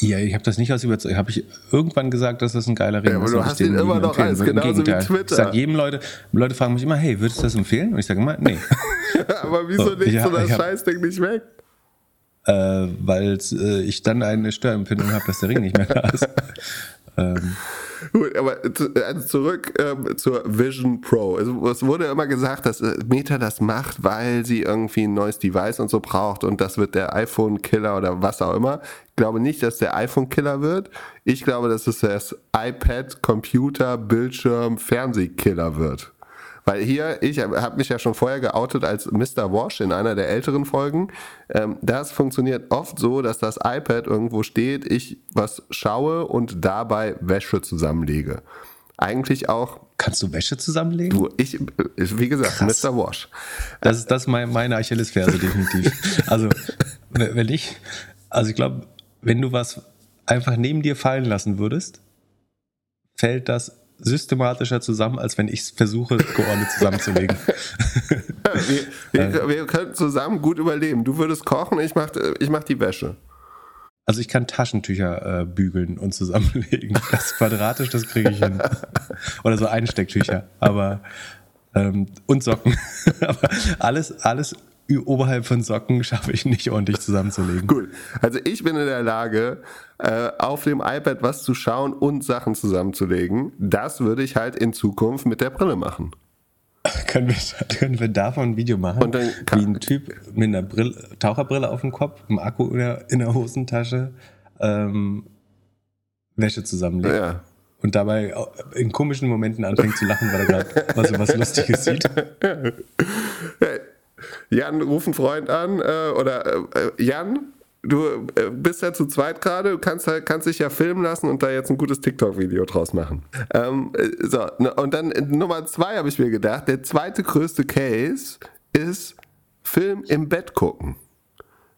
Ja, ich habe das nicht aus überzeugt. Habe ich irgendwann gesagt, dass das ein geiler Ring ja, ist? Aber du hast ihn immer noch als genauso wie Twitter. Ich sage jedem Leute, Leute fragen mich immer, hey, würdest du das empfehlen? Und ich sage immer, nee. aber wieso so, legst du das Scheißding nicht weg? Äh, Weil äh, ich dann eine Störempfindung habe, dass der Ring nicht mehr da ist. ähm, Gut, aber also zurück ähm, zur Vision Pro. Also, es wurde immer gesagt, dass äh, Meta das macht, weil sie irgendwie ein neues Device und so braucht und das wird der iPhone-Killer oder was auch immer. Ich glaube nicht, dass der iPhone-Killer wird. Ich glaube, dass es das iPad, Computer, Bildschirm, Fernsehkiller wird. Weil hier, ich habe mich ja schon vorher geoutet als Mr. Wash in einer der älteren Folgen. Ähm, das funktioniert oft so, dass das iPad irgendwo steht, ich was schaue und dabei Wäsche zusammenlege. Eigentlich auch. Kannst du Wäsche zusammenlegen? Du, ich, wie gesagt, Krass. Mr. Wash. Das ist das mein, meine Achillesferse definitiv. Also, wenn ich, also ich glaube, wenn du was einfach neben dir fallen lassen würdest, fällt das systematischer zusammen, als wenn ich es versuche, geordnet zusammenzulegen. wir, wir, wir könnten zusammen gut überleben. Du würdest kochen, ich mach, ich mach die Wäsche. Also ich kann Taschentücher äh, bügeln und zusammenlegen. Das quadratisch, das kriege ich hin. Oder so Einstecktücher. Aber ähm, und Socken. Aber alles, alles oberhalb von Socken schaffe ich nicht ordentlich zusammenzulegen. Gut. Also ich bin in der Lage, äh, auf dem iPad was zu schauen und Sachen zusammenzulegen. Das würde ich halt in Zukunft mit der Brille machen. können, wir, können wir davon ein Video machen? Und dann wie ein Typ mit einer Brille, Taucherbrille auf dem Kopf, einem Akku in der, in der Hosentasche, ähm, Wäsche zusammenlegt. Ja. Und dabei in komischen Momenten anfängt zu lachen, weil er gerade was, was Lustiges sieht. Jan, ruf einen Freund an äh, oder äh, Jan, du äh, bist ja zu zweit gerade, du kannst, halt, kannst dich ja filmen lassen und da jetzt ein gutes TikTok-Video draus machen. Ähm, äh, so, ne, und dann äh, Nummer zwei habe ich mir gedacht, der zweite größte Case ist Film im Bett gucken.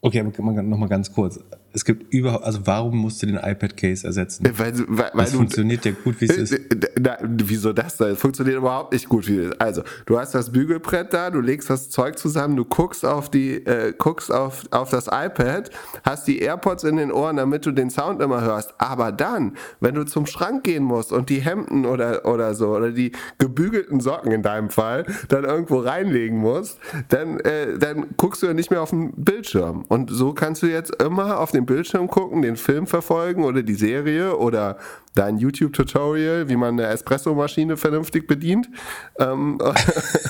Okay, aber nochmal ganz kurz es gibt überhaupt, also warum musst du den iPad-Case ersetzen? Weil, weil, weil das du, funktioniert ja gut, wie es ist. Na, wieso das da? Es funktioniert überhaupt nicht gut, wie es ist. Also, du hast das Bügelbrett da, du legst das Zeug zusammen, du guckst auf die, äh, guckst auf, auf das iPad, hast die AirPods in den Ohren, damit du den Sound immer hörst. Aber dann, wenn du zum Schrank gehen musst und die Hemden oder, oder so, oder die gebügelten Socken in deinem Fall, dann irgendwo reinlegen musst, dann, äh, dann guckst du ja nicht mehr auf den Bildschirm. Und so kannst du jetzt immer auf den den Bildschirm gucken, den Film verfolgen oder die Serie oder dein YouTube-Tutorial, wie man eine Espresso-Maschine vernünftig bedient. Ähm,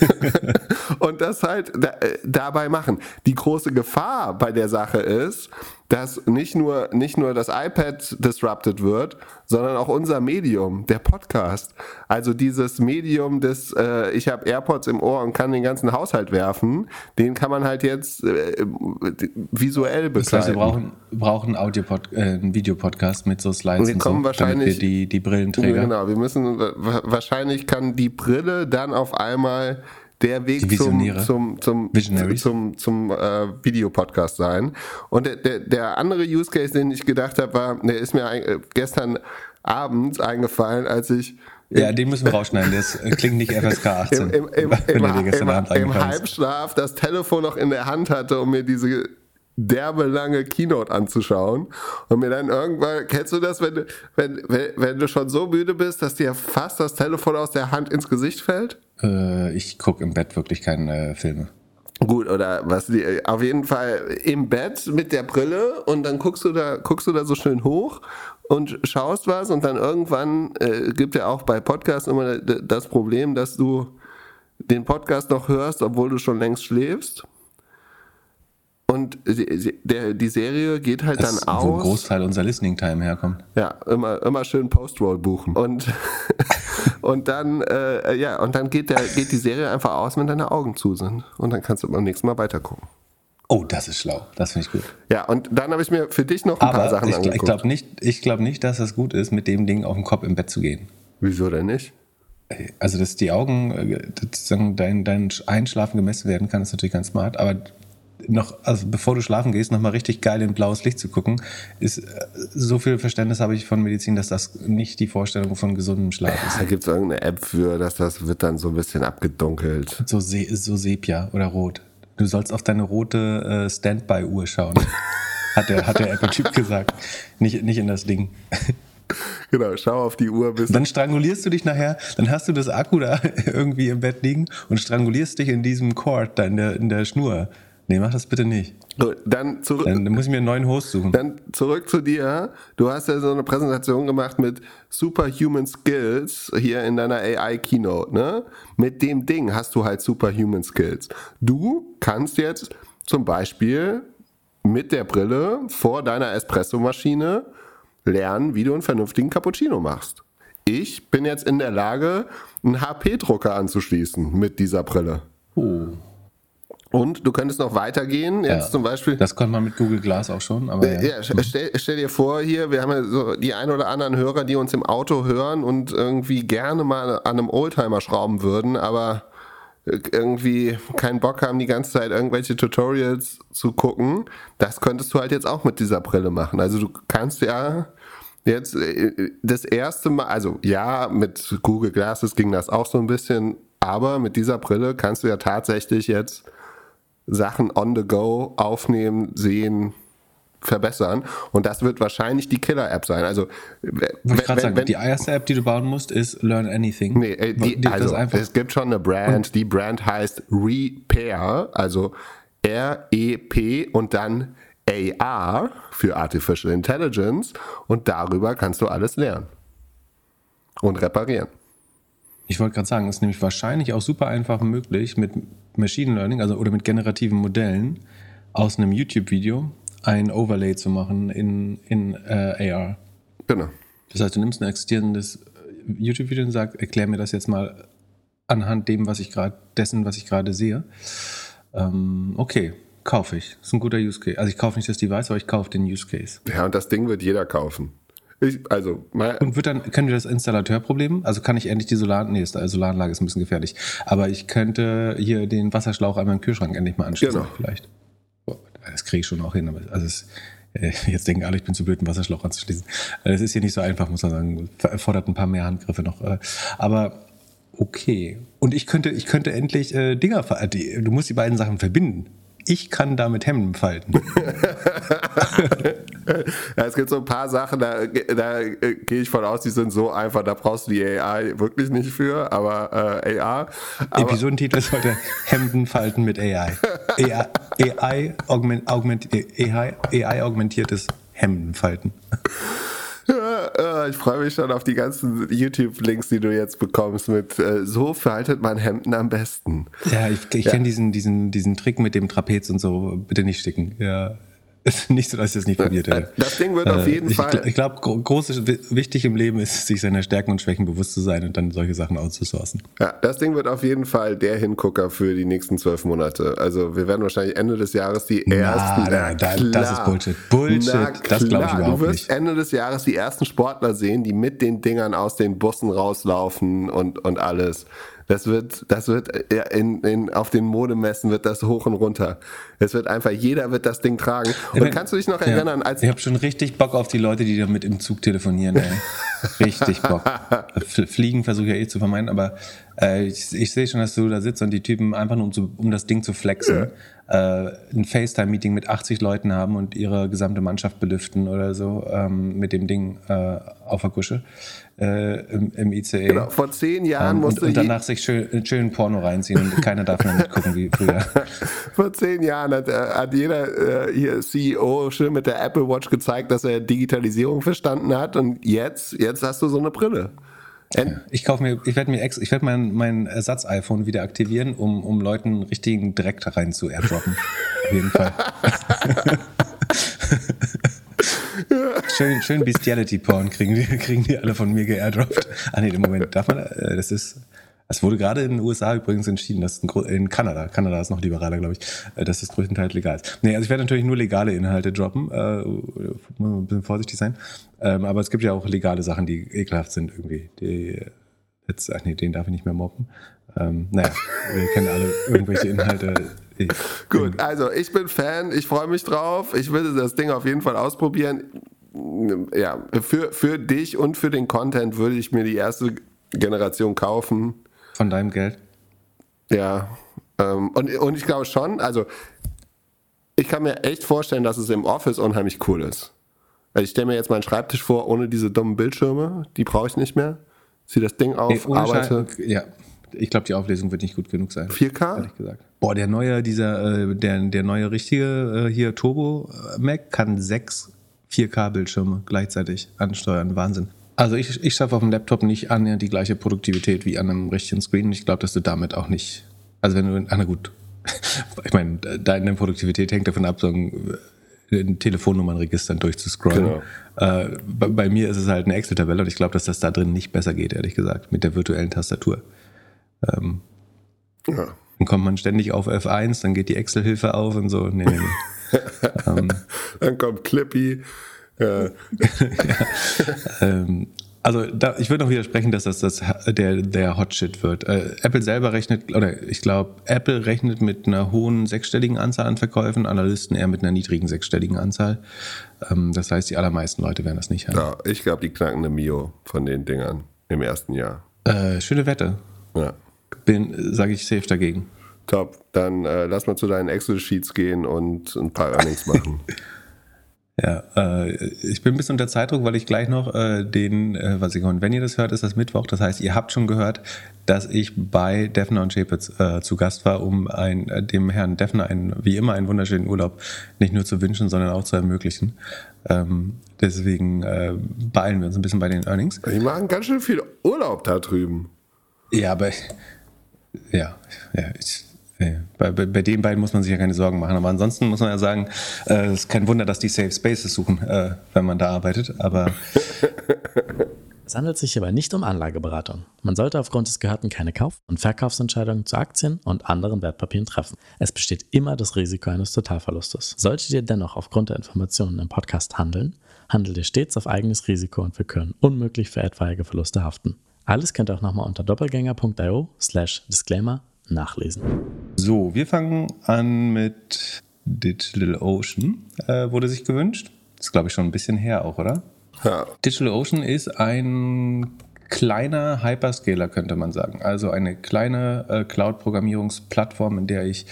und das halt da, äh, dabei machen. Die große Gefahr bei der Sache ist, dass nicht nur, nicht nur das iPad disrupted wird, sondern auch unser Medium, der Podcast. Also dieses Medium des, äh, ich habe AirPods im Ohr und kann den ganzen Haushalt werfen, den kann man halt jetzt äh, visuell begleiten. Das heißt, wir brauchen, brauchen Audio äh, einen Videopodcast mit so Slides wir kommen so, wahrscheinlich, wir die, die Brillenträger. Genau, wir müssen, wahrscheinlich kann die Brille dann auf einmal der Weg zum, zum, zum, zum, zum äh, Videopodcast sein. Und der, der, der andere Use Case, den ich gedacht habe, war, der ist mir äh, gestern abends eingefallen, als ich ja, den müssen wir rausschneiden. Das äh, klingt nicht FSK 18. Im, im, im, im Halbschlaf das Telefon noch in der Hand hatte, um mir diese derbe lange Keynote anzuschauen und mir dann irgendwann, kennst du das, wenn du, wenn, wenn, wenn du schon so müde bist, dass dir fast das Telefon aus der Hand ins Gesicht fällt? Äh, ich gucke im Bett wirklich keine äh, Filme. Gut, oder was die, auf jeden Fall im Bett mit der Brille und dann guckst du da, guckst du da so schön hoch und schaust was und dann irgendwann äh, gibt ja auch bei Podcasts immer das Problem, dass du den Podcast noch hörst, obwohl du schon längst schläfst. Und die, die Serie geht halt das, dann aus. Wo ein Großteil unserer Listening Time herkommt. Ja, immer, immer schön Post-Roll buchen. Und, und dann, äh, ja, und dann geht, der, geht die Serie einfach aus, wenn deine Augen zu sind. Und dann kannst du beim nächsten Mal weitergucken. Oh, das ist schlau. Das finde ich gut. Ja, und dann habe ich mir für dich noch ein Aber paar Sachen ich, angeguckt. Ich glaube nicht, glaub nicht, dass es gut ist, mit dem Ding auf den Kopf im Bett zu gehen. Wieso denn nicht? Also, dass die Augen, äh, dass dein, dein Einschlafen gemessen werden kann, ist natürlich ganz smart. Aber noch, also bevor du schlafen gehst, nochmal richtig geil in blaues Licht zu gucken, ist äh, so viel Verständnis habe ich von Medizin, dass das nicht die Vorstellung von gesundem Schlaf ist. Da gibt es irgendeine App für, dass das wird dann so ein bisschen abgedunkelt. So, Se so Sepia oder Rot. Du sollst auf deine rote äh, Standby-Uhr schauen. hat der, hat der Apple-Typ gesagt. Nicht, nicht in das Ding. Genau, schau auf die Uhr bis. Dann strangulierst du dich nachher, dann hast du das Akku da irgendwie im Bett liegen und strangulierst dich in diesem Cord da in der, in der Schnur. Nee, mach das bitte nicht. Gut, dann zurück. Dann, dann, muss ich mir einen neuen Host suchen. Dann zurück zu dir. Du hast ja so eine Präsentation gemacht mit Superhuman Skills hier in deiner AI Keynote, ne? Mit dem Ding hast du halt Superhuman Skills. Du kannst jetzt zum Beispiel mit der Brille vor deiner Espresso-Maschine lernen, wie du einen vernünftigen Cappuccino machst. Ich bin jetzt in der Lage, einen HP-Drucker anzuschließen mit dieser Brille. Oh. Und du könntest noch weitergehen, jetzt ja, zum Beispiel. Das konnte man mit Google Glass auch schon, aber ja. ja stell, stell, dir vor, hier, wir haben ja so die ein oder anderen Hörer, die uns im Auto hören und irgendwie gerne mal an einem Oldtimer schrauben würden, aber irgendwie keinen Bock haben, die ganze Zeit irgendwelche Tutorials zu gucken. Das könntest du halt jetzt auch mit dieser Brille machen. Also du kannst ja jetzt äh, das erste Mal, also ja, mit Google Glasses ging das auch so ein bisschen Aber mit dieser Brille kannst du ja tatsächlich jetzt Sachen on the go aufnehmen, sehen, verbessern. Und das wird wahrscheinlich die Killer-App sein. Also, wenn, wenn, sagen, wenn, die erste App, die du bauen musst, ist Learn Anything. Nee, äh, die, also, es gibt schon eine Brand, die Brand heißt Repair, also R-E-P und dann AR für Artificial Intelligence und darüber kannst du alles lernen und reparieren. Ich wollte gerade sagen, es ist nämlich wahrscheinlich auch super einfach möglich mit Machine Learning, also oder mit generativen Modellen aus einem YouTube-Video ein Overlay zu machen in, in äh, AR. Genau. Das heißt, du nimmst ein existierendes äh, YouTube-Video und sagst, erklär mir das jetzt mal anhand dem, was ich gerade, dessen, was ich gerade sehe. Ähm, okay, kaufe ich. Das ist ein guter Use Case. Also ich kaufe nicht das Device, aber ich kaufe den Use Case. Ja, und das Ding wird jeder kaufen. Ich, also, und wird dann, können wir das Installateurproblem? Also kann ich endlich die Solar, nee, Solaranlage ist ein bisschen gefährlich. Aber ich könnte hier den Wasserschlauch einmal im Kühlschrank endlich mal anschließen, genau. vielleicht. Das kriege ich schon auch hin. Aber also es, äh, jetzt denken alle, ich bin zu blöd, einen Wasserschlauch anzuschließen. Es ist hier nicht so einfach, muss man sagen. Erfordert ein paar mehr Handgriffe noch. Äh, aber okay. Und ich könnte, ich könnte endlich äh, Dinger, du musst die beiden Sachen verbinden ich kann damit Hemden falten. ja, es gibt so ein paar Sachen, da, da äh, gehe ich von aus, die sind so einfach, da brauchst du die AI wirklich nicht für, aber äh, AR. Aber Episodentitel ist heute Hemden falten mit AI. AI, AI, augment, augment, AI, AI augmentiertes Hemdenfalten. Ja, ich freue mich schon auf die ganzen YouTube-Links, die du jetzt bekommst mit äh, so verhaltet man Hemden am besten. Ja, ich, ich ja. kenne diesen, diesen, diesen Trick mit dem Trapez und so. Bitte nicht sticken. Ja. Nicht so, dass ich das nicht probiert hätte. Das Ding wird auf äh, jeden ich, Fall. Ich glaube, groß wichtig im Leben ist, sich seiner Stärken und Schwächen bewusst zu sein und dann solche Sachen auszusourcen. Ja, das Ding wird auf jeden Fall der Hingucker für die nächsten zwölf Monate. Also wir werden wahrscheinlich Ende des Jahres die ersten. Na, na, das ist Bullshit. Bullshit. das glaube ich überhaupt Du wirst nicht. Ende des Jahres die ersten Sportler sehen, die mit den Dingern aus den Bussen rauslaufen und, und alles. Das wird, das wird in, in, auf den Modemessen wird das hoch und runter. Es wird einfach, jeder wird das Ding tragen. Und ja, kannst du dich noch erinnern, als. Ich habe schon richtig Bock auf die Leute, die damit im Zug telefonieren, ey. richtig Bock. Fliegen versuche ich ja eh zu vermeiden, aber äh, ich, ich sehe schon, dass du da sitzt und die Typen einfach nur um, zu, um das Ding zu flexen, ja. äh, ein FaceTime-Meeting mit 80 Leuten haben und ihre gesamte Mannschaft belüften oder so ähm, mit dem Ding äh, auf der Kusche äh, im, im, ICE. Genau, vor zehn Jahren ähm, musste und, und danach sich schön, schön Porno reinziehen und keiner darf mehr mitgucken wie früher. vor zehn Jahren hat, äh, hat jeder hier CEO schön mit der Apple Watch gezeigt, dass er Digitalisierung verstanden hat und jetzt, jetzt hast du so eine Brille. En ich kaufe mir, ich werde mir ex, ich werde mein, mein Ersatz-iPhone wieder aktivieren, um, um Leuten richtigen Dreck rein zu airdroppen. Auf jeden Fall. schön, schön Bestiality-Porn kriegen die, kriegen die alle von mir geairdroppt. Ah nee, im Moment darf man, äh, das ist, es wurde gerade in den USA übrigens entschieden, dass in Kanada, Kanada ist noch liberaler, glaube ich, äh, dass das größtenteils legal ist. Nee, also ich werde natürlich nur legale Inhalte droppen, äh, ein bisschen vorsichtig sein. Ähm, aber es gibt ja auch legale Sachen, die ekelhaft sind irgendwie. Die, jetzt, ach nee, den darf ich nicht mehr mobben. Ähm, naja, wir kennen alle irgendwelche Inhalte. Gut, also ich bin Fan, ich freue mich drauf. Ich will das Ding auf jeden Fall ausprobieren. Ja, für, für dich und für den Content würde ich mir die erste Generation kaufen. Von deinem Geld? Ja. Ähm, und, und ich glaube schon, also ich kann mir echt vorstellen, dass es im Office unheimlich cool ist. Also ich stelle mir jetzt meinen Schreibtisch vor, ohne diese dummen Bildschirme, die brauche ich nicht mehr. Zieh das Ding auf, nee, arbeite. Ja, ich glaube, die Auflösung wird nicht gut genug sein. 4K? Ehrlich gesagt. Boah, der neue, dieser, äh, der, der neue richtige äh, hier Turbo äh, Mac kann sechs 4K-Bildschirme gleichzeitig ansteuern. Wahnsinn. Also ich, ich schaffe auf dem Laptop nicht annähernd die gleiche Produktivität wie an einem richtigen Screen. Ich glaube, dass du damit auch nicht. Also wenn du, ah, na gut, ich meine, deine Produktivität hängt davon ab, so ein, in Telefonnummernregistern durchzuscrollen. Genau. Äh, bei, bei, mir ist es halt eine Excel-Tabelle und ich glaube, dass das da drin nicht besser geht, ehrlich gesagt, mit der virtuellen Tastatur. Ähm, ja. Dann kommt man ständig auf F1, dann geht die Excel-Hilfe auf und so. Nee, nee, nee. ähm, dann kommt Clippy. Ja. ja, ähm, also da, ich würde noch widersprechen, dass das, das der, der Hot Shit wird. Äh, Apple selber rechnet, oder ich glaube, Apple rechnet mit einer hohen sechsstelligen Anzahl an Verkäufen, Analysten eher mit einer niedrigen sechsstelligen Anzahl. Ähm, das heißt, die allermeisten Leute werden das nicht haben. Ja, ich glaube, die knacken eine Mio von den Dingern im ersten Jahr. Äh, schöne Wette. Ja. bin, sage ich safe dagegen. Top. Dann äh, lass mal zu deinen Excel-Sheets gehen und ein paar Earnings machen. Ja, äh, ich bin ein bisschen unter Zeitdruck, weil ich gleich noch äh, den, äh, was ich und wenn ihr das hört, ist das Mittwoch. Das heißt, ihr habt schon gehört, dass ich bei Defner und Chapitz äh, zu Gast war, um ein, äh, dem Herrn Defner einen, wie immer einen wunderschönen Urlaub nicht nur zu wünschen, sondern auch zu ermöglichen. Ähm, deswegen äh, beeilen wir uns ein bisschen bei den Earnings. Die machen ganz schön viel Urlaub da drüben. Ja, aber ja, ja, ich, bei, bei, bei, den beiden muss man sich ja keine Sorgen machen. Aber ansonsten muss man ja sagen, äh, es äh, ist kein Wunder, dass die Safe Spaces suchen, äh, wenn man da arbeitet. Aber es handelt sich hierbei nicht um Anlageberatung. Man sollte aufgrund des Gehörten keine Kauf- und Verkaufsentscheidungen zu Aktien und anderen Wertpapieren treffen. Es besteht immer das Risiko eines Totalverlustes. Solltet ihr dennoch aufgrund der Informationen im Podcast handeln, handelt ihr stets auf eigenes Risiko und wir können unmöglich für etwaige Verluste haften. Alles könnt ihr auch nochmal unter doppelgänger.io slash disclaimer nachlesen. So, wir fangen an mit DigitalOcean. Äh, wurde sich gewünscht. Das ist, glaube ich, schon ein bisschen her auch, oder? Ja. DigitalOcean ist ein kleiner Hyperscaler, könnte man sagen. Also eine kleine äh, Cloud-Programmierungsplattform, in der ich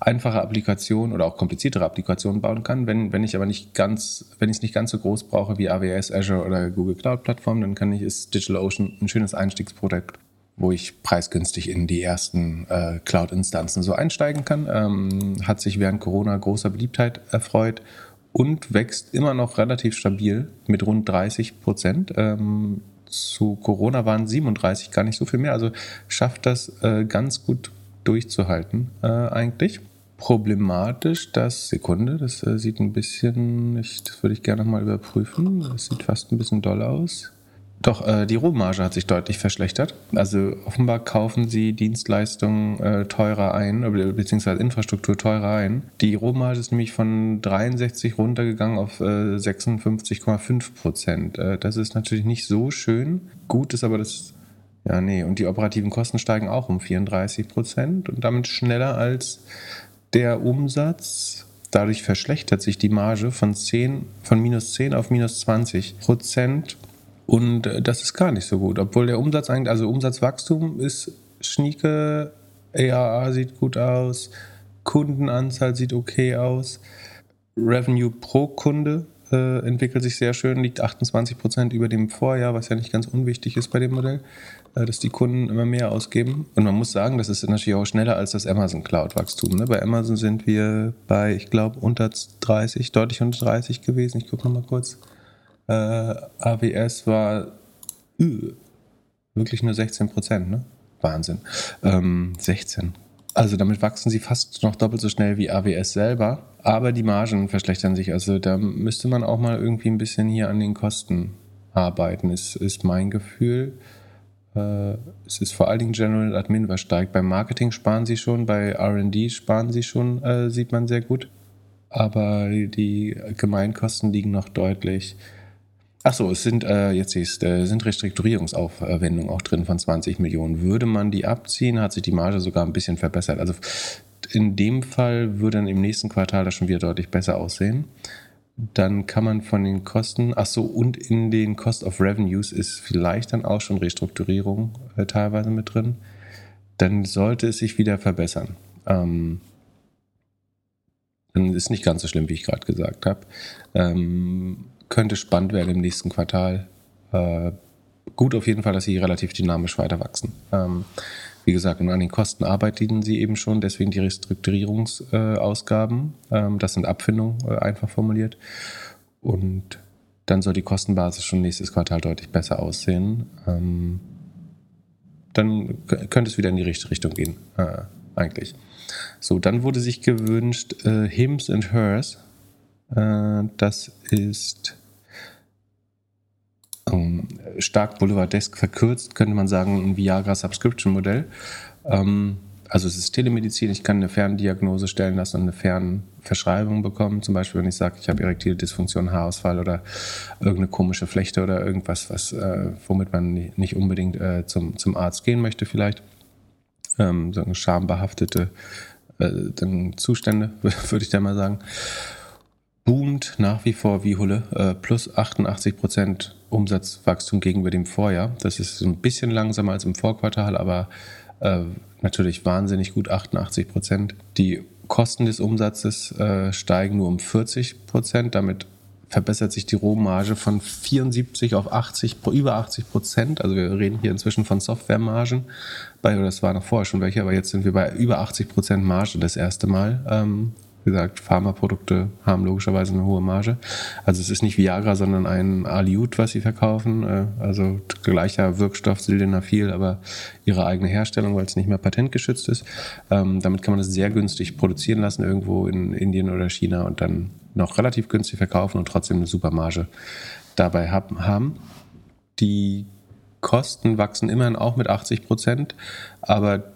einfache Applikationen oder auch kompliziertere Applikationen bauen kann. Wenn, wenn ich aber nicht ganz, wenn ich es nicht ganz so groß brauche wie AWS, Azure oder Google Cloud Plattform, dann kann ich, ist DigitalOcean ein schönes Einstiegsprodukt wo ich preisgünstig in die ersten äh, Cloud-Instanzen so einsteigen kann. Ähm, hat sich während Corona großer Beliebtheit erfreut und wächst immer noch relativ stabil mit rund 30 Prozent. Ähm, zu Corona waren 37, gar nicht so viel mehr. Also schafft das äh, ganz gut durchzuhalten äh, eigentlich. Problematisch, das Sekunde, das äh, sieht ein bisschen, ich, das würde ich gerne mal überprüfen. Das sieht fast ein bisschen doll aus. Doch, äh, die Rohmarge hat sich deutlich verschlechtert. Also offenbar kaufen sie Dienstleistungen äh, teurer ein, beziehungsweise Infrastruktur teurer ein. Die Rohmarge ist nämlich von 63 runtergegangen auf äh, 56,5 Prozent. Äh, das ist natürlich nicht so schön. Gut ist aber das, ja nee, und die operativen Kosten steigen auch um 34 Prozent und damit schneller als der Umsatz. Dadurch verschlechtert sich die Marge von 10, von minus 10 auf minus 20 Prozent. Und äh, das ist gar nicht so gut, obwohl der Umsatz eigentlich, also Umsatzwachstum ist schnieke, ARA sieht gut aus, Kundenanzahl sieht okay aus, Revenue pro Kunde äh, entwickelt sich sehr schön, liegt 28 Prozent über dem Vorjahr, was ja nicht ganz unwichtig ist bei dem Modell, äh, dass die Kunden immer mehr ausgeben. Und man muss sagen, das ist natürlich auch schneller als das Amazon Cloud-Wachstum. Ne? Bei Amazon sind wir bei, ich glaube, unter 30, deutlich unter 30 gewesen. Ich gucke nochmal kurz. Äh, AWS war äh, wirklich nur 16 Prozent, ne? Wahnsinn. Ähm, 16. Also damit wachsen sie fast noch doppelt so schnell wie AWS selber, aber die Margen verschlechtern sich. Also da müsste man auch mal irgendwie ein bisschen hier an den Kosten arbeiten, ist, ist mein Gefühl. Äh, es ist vor allen Dingen General Admin, was steigt. Beim Marketing sparen sie schon, bei RD sparen sie schon, äh, sieht man sehr gut. Aber die Gemeinkosten liegen noch deutlich Ach so, es sind, äh, jetzt äh, sind Restrukturierungsaufwendungen auch drin von 20 Millionen. Würde man die abziehen, hat sich die Marge sogar ein bisschen verbessert. Also in dem Fall würde dann im nächsten Quartal das schon wieder deutlich besser aussehen. Dann kann man von den Kosten, ach so, und in den Cost of Revenues ist vielleicht dann auch schon Restrukturierung äh, teilweise mit drin. Dann sollte es sich wieder verbessern. Ähm, dann ist nicht ganz so schlimm, wie ich gerade gesagt habe. Ähm, könnte spannend werden im nächsten Quartal. Äh, gut auf jeden Fall, dass sie relativ dynamisch weiter wachsen. Ähm, wie gesagt, und an den Kosten arbeiten sie eben schon, deswegen die Restrukturierungsausgaben. Äh, ähm, das sind Abfindungen, äh, einfach formuliert. Und dann soll die Kostenbasis schon nächstes Quartal deutlich besser aussehen. Ähm, dann könnte es wieder in die richtige Richtung gehen, äh, eigentlich. So, dann wurde sich gewünscht äh, Hims and Hers. Äh, das ist ähm, stark boulevardesk verkürzt, könnte man sagen, ein Viagra-Subscription-Modell. Ähm, also es ist Telemedizin, ich kann eine Ferndiagnose stellen lassen und eine Fernverschreibung bekommen. Zum Beispiel, wenn ich sage, ich habe erektile Dysfunktion, Haarausfall oder irgendeine komische Flechte oder irgendwas, was, äh, womit man nicht unbedingt äh, zum, zum Arzt gehen möchte vielleicht. Ähm, so eine schambehaftete äh, Zustände, würde ich da mal sagen boomt nach wie vor wie Hulle. Äh, plus 88 Prozent Umsatzwachstum gegenüber dem Vorjahr. Das ist ein bisschen langsamer als im Vorquartal, aber äh, natürlich wahnsinnig gut, 88 Prozent. Die Kosten des Umsatzes äh, steigen nur um 40 Prozent. Damit verbessert sich die Rohmarge von 74 auf 80, über 80 Prozent. Also wir reden hier inzwischen von Softwaremargen. Das war noch vorher schon welche, aber jetzt sind wir bei über 80 Prozent Marge das erste Mal. Ähm, gesagt, Pharmaprodukte haben logischerweise eine hohe Marge. Also es ist nicht Viagra, sondern ein Aliut, was sie verkaufen. Äh, also gleicher Wirkstoff, Sildenafil, aber ihre eigene Herstellung, weil es nicht mehr patentgeschützt ist. Ähm, damit kann man es sehr günstig produzieren lassen, irgendwo in Indien oder China und dann noch relativ günstig verkaufen und trotzdem eine super Marge dabei haben. Die Kosten wachsen immerhin auch mit 80 Prozent, aber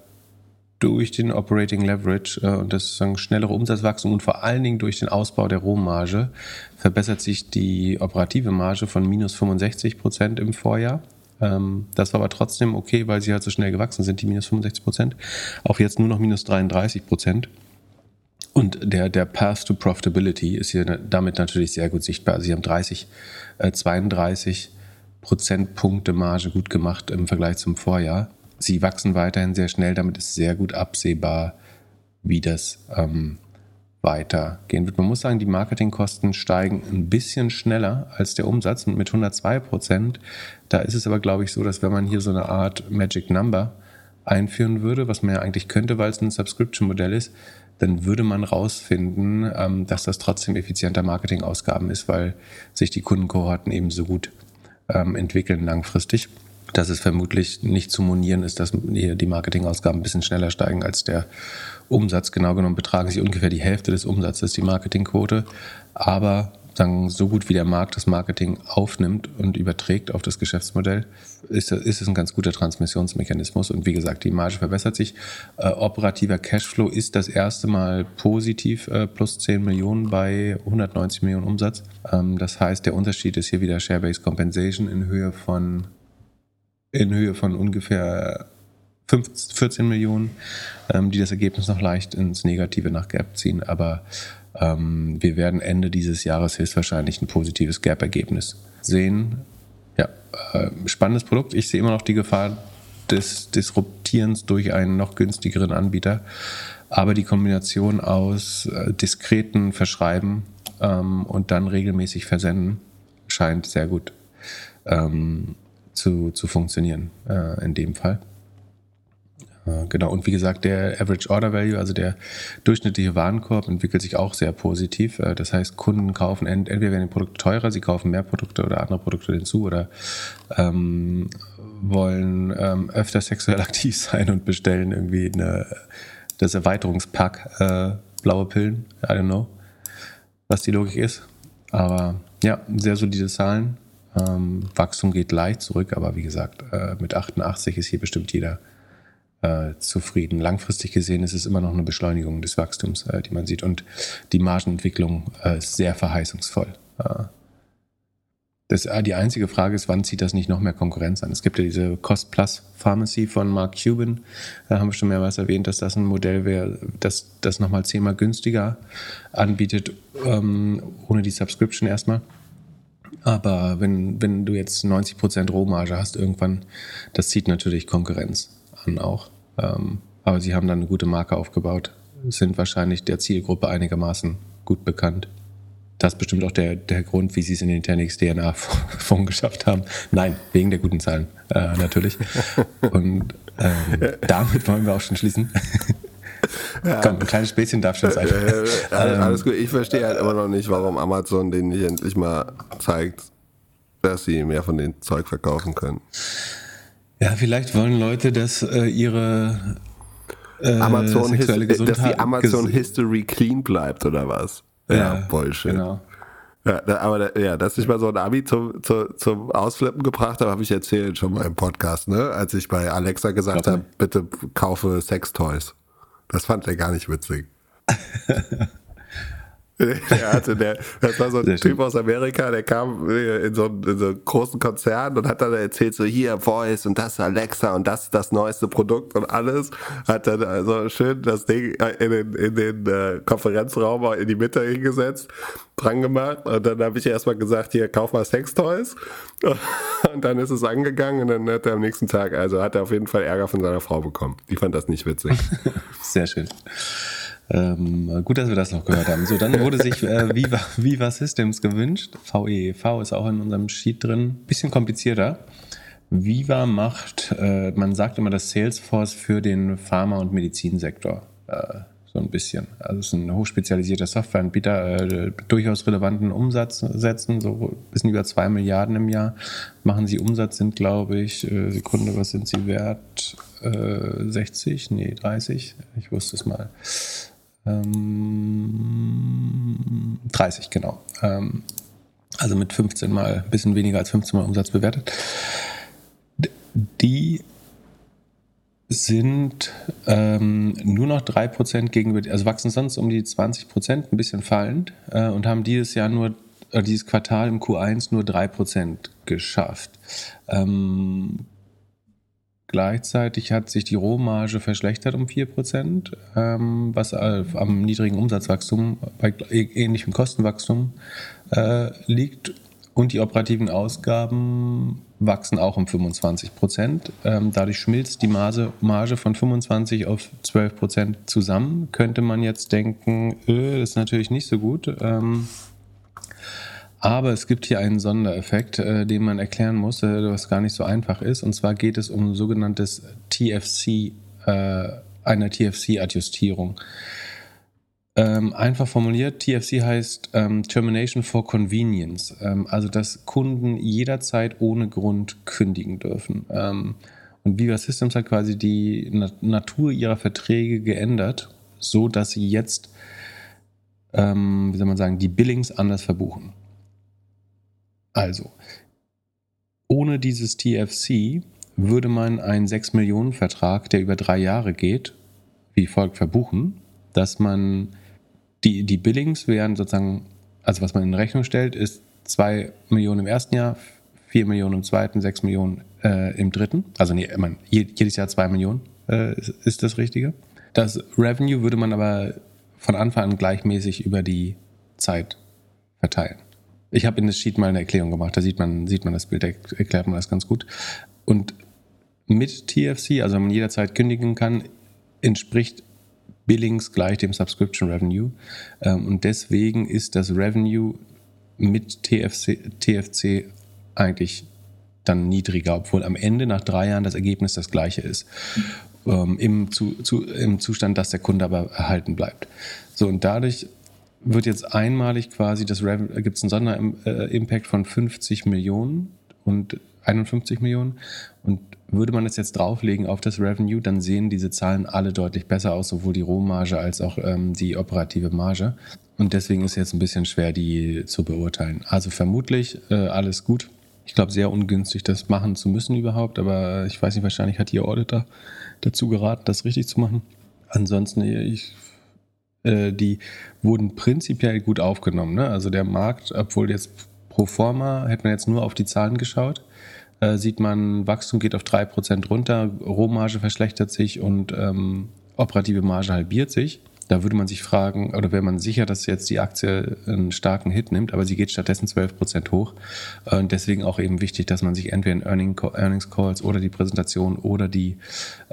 durch den Operating Leverage äh, und das sagen, schnellere Umsatzwachstum und vor allen Dingen durch den Ausbau der Rohmarge verbessert sich die operative Marge von minus 65 Prozent im Vorjahr. Ähm, das war aber trotzdem okay, weil sie halt so schnell gewachsen sind, die minus 65 Prozent, auf jetzt nur noch minus 33 Prozent. Und der, der Path to Profitability ist hier damit natürlich sehr gut sichtbar. Sie haben 30, äh, 32 Prozentpunkte Marge gut gemacht im Vergleich zum Vorjahr sie wachsen weiterhin sehr schnell, damit ist sehr gut absehbar, wie das ähm, weitergehen wird. Man muss sagen, die Marketingkosten steigen ein bisschen schneller als der Umsatz mit 102 Prozent. Da ist es aber, glaube ich, so, dass wenn man hier so eine Art Magic Number einführen würde, was man ja eigentlich könnte, weil es ein Subscription-Modell ist, dann würde man rausfinden, ähm, dass das trotzdem effizienter Marketingausgaben ist, weil sich die Kundenkohorten eben so gut ähm, entwickeln langfristig dass es vermutlich nicht zu monieren ist, dass die Marketingausgaben ein bisschen schneller steigen als der Umsatz. Genau genommen betragen sie ungefähr die Hälfte des Umsatzes, die Marketingquote. Aber sagen, so gut wie der Markt das Marketing aufnimmt und überträgt auf das Geschäftsmodell, ist, ist es ein ganz guter Transmissionsmechanismus. Und wie gesagt, die Marge verbessert sich. Äh, operativer Cashflow ist das erste Mal positiv, äh, plus 10 Millionen bei 190 Millionen Umsatz. Ähm, das heißt, der Unterschied ist hier wieder Share-Based Compensation in Höhe von in Höhe von ungefähr 15, 14 Millionen, ähm, die das Ergebnis noch leicht ins Negative nach Gap ziehen. Aber ähm, wir werden Ende dieses Jahres höchstwahrscheinlich ein positives Gap-Ergebnis sehen. Ja, äh, spannendes Produkt. Ich sehe immer noch die Gefahr des Disruptierens durch einen noch günstigeren Anbieter. Aber die Kombination aus äh, diskreten Verschreiben ähm, und dann regelmäßig versenden scheint sehr gut. Ähm, zu, zu funktionieren äh, in dem Fall. Äh, genau, und wie gesagt, der Average Order Value, also der durchschnittliche Warenkorb, entwickelt sich auch sehr positiv. Äh, das heißt, Kunden kaufen ent entweder werden die Produkte teurer, sie kaufen mehr Produkte oder andere Produkte hinzu oder ähm, wollen ähm, öfter sexuell aktiv sein und bestellen irgendwie eine, das Erweiterungspack äh, blaue Pillen. I don't know, was die Logik ist. Aber ja, sehr solide Zahlen. Ähm, Wachstum geht leicht zurück, aber wie gesagt, äh, mit 88 ist hier bestimmt jeder äh, zufrieden. Langfristig gesehen ist es immer noch eine Beschleunigung des Wachstums, äh, die man sieht. Und die Margenentwicklung äh, ist sehr verheißungsvoll. Äh, das, äh, die einzige Frage ist, wann zieht das nicht noch mehr Konkurrenz an? Es gibt ja diese Cost Plus Pharmacy von Mark Cuban. Da haben wir schon mehrmals erwähnt, dass das ein Modell wäre, das das nochmal zehnmal günstiger anbietet, ähm, ohne die Subscription erstmal. Aber wenn, wenn du jetzt 90% Rohmarge hast, irgendwann, das zieht natürlich Konkurrenz an auch. Ähm, aber sie haben dann eine gute Marke aufgebaut, sind wahrscheinlich der Zielgruppe einigermaßen gut bekannt. Das ist bestimmt auch der, der Grund, wie sie es in den Tenix DNA-Fonds geschafft haben. Nein, wegen der guten Zahlen, äh, natürlich. Und ähm, damit wollen wir auch schon schließen. Ja. Komm, ein kleines Späßchen darf schon sein. Äh, alles, alles gut. Ich verstehe halt immer noch nicht, warum Amazon denen nicht endlich mal zeigt, dass sie mehr von dem Zeug verkaufen können. Ja, vielleicht wollen Leute, dass äh, ihre äh, Amazon sexuelle Gesundheit, dass die Amazon History clean bleibt oder was? Ja, ja Bullshit. Genau. Ja, aber ja, dass ich mal so ein Abi zum, zum, zum Ausflippen gebracht habe, habe ich erzählt schon mal im Podcast, ne? Als ich bei Alexa gesagt habe, bitte kaufe Sextoys. Das fand er gar nicht witzig. er hatte der, das war so ein Sehr Typ schön. aus Amerika, der kam äh, in so, einen- in so einen großen Konzern und hat dann erzählt, so hier Voice und das ist Alexa und das ist das neueste Produkt und alles. Hat dann also schön das Ding in den, in den äh, Konferenzraum in die Mitte hingesetzt, dran gemacht und dann habe ich erstmal gesagt, hier kauf mal Sextoys und dann ist es angegangen und dann hat er am nächsten Tag, also hat er auf jeden Fall Ärger von seiner Frau bekommen. Die fand das nicht witzig. Sehr schön. Ähm, gut, dass wir das noch gehört haben. So, dann wurde sich äh, Viva, Viva Systems gewünscht. VEV ist auch in unserem Sheet drin. Bisschen komplizierter. Viva macht, äh, man sagt immer das Salesforce für den Pharma- und Medizinsektor. Äh, so ein bisschen. Also es ist ein hochspezialisierter Softwareanbieter, äh, durchaus relevanten Umsatz setzen, so ein bisschen über 2 Milliarden im Jahr machen sie Umsatz, sind glaube ich, äh, Sekunde, was sind sie wert? Äh, 60? Nee, 30? Ich wusste es mal. Ähm, 30, genau. Ähm, also mit 15 mal, ein bisschen weniger als 15 mal Umsatz bewertet. Die sind ähm, nur noch 3% gegenüber, also wachsen sonst um die 20%, ein bisschen fallend äh, und haben dieses Jahr nur, äh, dieses Quartal im Q1 nur 3% geschafft. Ähm, gleichzeitig hat sich die Rohmarge verschlechtert um 4%, ähm, was äh, am niedrigen Umsatzwachstum bei ä- ähnlichem Kostenwachstum äh, liegt und die operativen Ausgaben wachsen auch um 25 Prozent. Ähm, dadurch schmilzt die Marge, Marge von 25 auf 12 Prozent zusammen. Könnte man jetzt denken, äh, das ist natürlich nicht so gut. Ähm, aber es gibt hier einen Sondereffekt, äh, den man erklären muss, äh, was gar nicht so einfach ist. Und zwar geht es um sogenanntes TFC, äh, eine TFC-Adjustierung. Ähm, einfach formuliert, TFC heißt ähm, Termination for Convenience, ähm, also dass Kunden jederzeit ohne Grund kündigen dürfen. Ähm, und Viva Systems hat quasi die Na Natur ihrer Verträge geändert, so dass sie jetzt, ähm, wie soll man sagen, die Billings anders verbuchen. Also, ohne dieses TFC würde man einen 6-Millionen-Vertrag, der über drei Jahre geht, wie folgt verbuchen, dass man die, die Billings wären sozusagen, also was man in Rechnung stellt, ist 2 Millionen im ersten Jahr, 4 Millionen im zweiten, 6 Millionen äh, im dritten. Also nee, je- jedes Jahr 2 Millionen äh, ist das Richtige. Das Revenue würde man aber von Anfang an gleichmäßig über die Zeit verteilen. Ich habe in das Sheet mal eine Erklärung gemacht, da sieht man, sieht man das Bild, da erklärt man das ganz gut. Und mit TFC, also man jederzeit kündigen kann, entspricht Billings gleich dem Subscription Revenue. Ähm, und deswegen ist das Revenue mit TFC, TFC eigentlich dann niedriger, obwohl am Ende nach drei Jahren das Ergebnis das gleiche ist. Ähm, im, zu, zu, Im Zustand, dass der Kunde aber erhalten bleibt. So, und dadurch wird jetzt einmalig quasi das Revenue, gibt es einen Sonderimpact von 50 Millionen und 51 Millionen. Und würde man das jetzt drauflegen auf das Revenue, dann sehen diese Zahlen alle deutlich besser aus, sowohl die Rohmarge als auch ähm, die operative Marge. Und deswegen ist jetzt ein bisschen schwer, die zu beurteilen. Also vermutlich äh, alles gut. Ich glaube, sehr ungünstig, das machen zu müssen überhaupt, aber ich weiß nicht, wahrscheinlich hat Ihr Auditor dazu geraten, das richtig zu machen. Ansonsten, ich äh, die wurden prinzipiell gut aufgenommen. Ne? Also der Markt, obwohl jetzt pro forma, hätte man jetzt nur auf die Zahlen geschaut, äh, sieht man, Wachstum geht auf 3% runter, Rohmarge verschlechtert sich und ähm, operative Marge halbiert sich. Da würde man sich fragen, oder wäre man sicher, dass jetzt die Aktie einen starken Hit nimmt, aber sie geht stattdessen 12% hoch. Äh, Und deswegen auch eben wichtig, dass man sich entweder in Earning, Earnings Calls oder die Präsentation oder die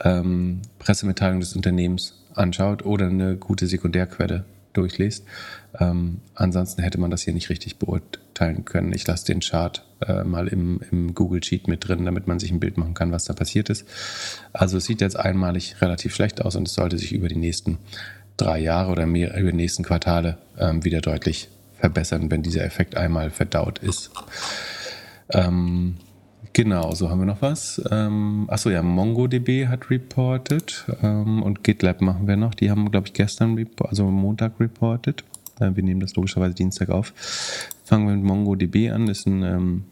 ähm, Pressemitteilung des Unternehmens anschaut oder eine gute Sekundärquelle durchliest. Ähm, ansonsten hätte man das hier nicht richtig beurteilen können. Ich lasse den Chart äh, mal im, im Google Sheet mit drin, damit man sich ein Bild machen kann, was da passiert ist. Also es sieht jetzt einmalig relativ schlecht aus und es sollte sich über die nächsten drei Jahre oder mehr, über die nächsten Quartale ähm, wieder deutlich verbessern, wenn dieser Effekt einmal verdaut ist. Ähm, Genau, so haben wir noch was. Ähm, achso, ja, MongoDB hat reported ähm, und GitLab machen wir noch. Die haben, glaube ich, gestern, also Montag reported. Äh, wir nehmen das logischerweise Dienstag auf. Fangen wir mit MongoDB an. Ist ein ähm,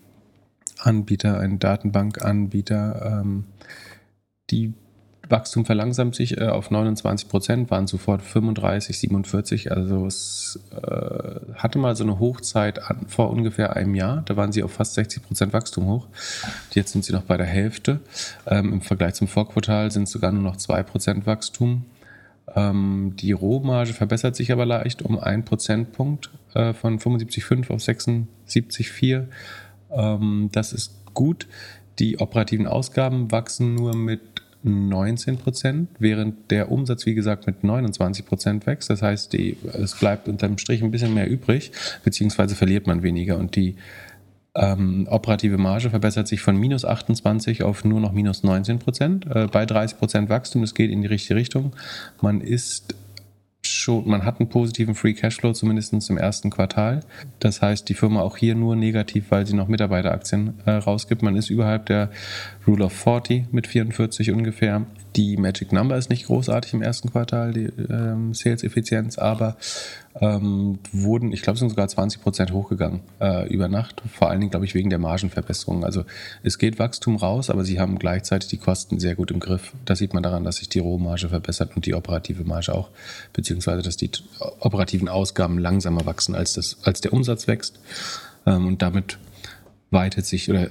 Anbieter, ein Datenbankanbieter. Ähm, die Wachstum verlangsamt sich äh, auf 29 Prozent, waren sofort 35, 47. Also es äh, hatte mal so eine Hochzeit an, vor ungefähr einem Jahr. Da waren sie auf fast 60 Prozent Wachstum hoch. Jetzt sind sie noch bei der Hälfte. Ähm, Im Vergleich zum Vorquartal sind es sogar nur noch 2 Prozent Wachstum. Ähm, die Rohmarge verbessert sich aber leicht um 1 Prozentpunkt äh, von 75,5 auf 76,4. Ähm, das ist gut. Die operativen Ausgaben wachsen nur mit 19 Prozent, während der Umsatz, wie gesagt, mit 29 Prozent wächst. Das heißt, die, es bleibt unterm Strich ein bisschen mehr übrig, beziehungsweise verliert man weniger. Und die ähm, operative Marge verbessert sich von minus 28 auf nur noch minus 19 Prozent. Äh, bei 30 Prozent Wachstum, das geht in die richtige Richtung. Man ist schon, man hat einen positiven Free Cashflow, zumindest im ersten Quartal. Das heißt, die Firma auch hier nur negativ, weil sie noch Mitarbeiteraktien äh, rausgibt. Man ist überhalb der Rule of 40 mit 44 ungefähr. Die Magic Number ist nicht großartig im ersten Quartal, die ähm, Sales-Effizienz, aber ähm, wurden, ich glaube, sind sogar 20 Prozent hochgegangen äh, über Nacht. Vor allen Dingen, glaube ich, wegen der Margenverbesserung. Also es geht Wachstum raus, aber sie haben gleichzeitig die Kosten sehr gut im Griff. Das sieht man daran, dass sich die Rohmarge verbessert und die operative Marge auch, beziehungsweise dass die operativen Ausgaben langsamer wachsen, als, das, als der Umsatz wächst. Ähm, und damit weitet sich oder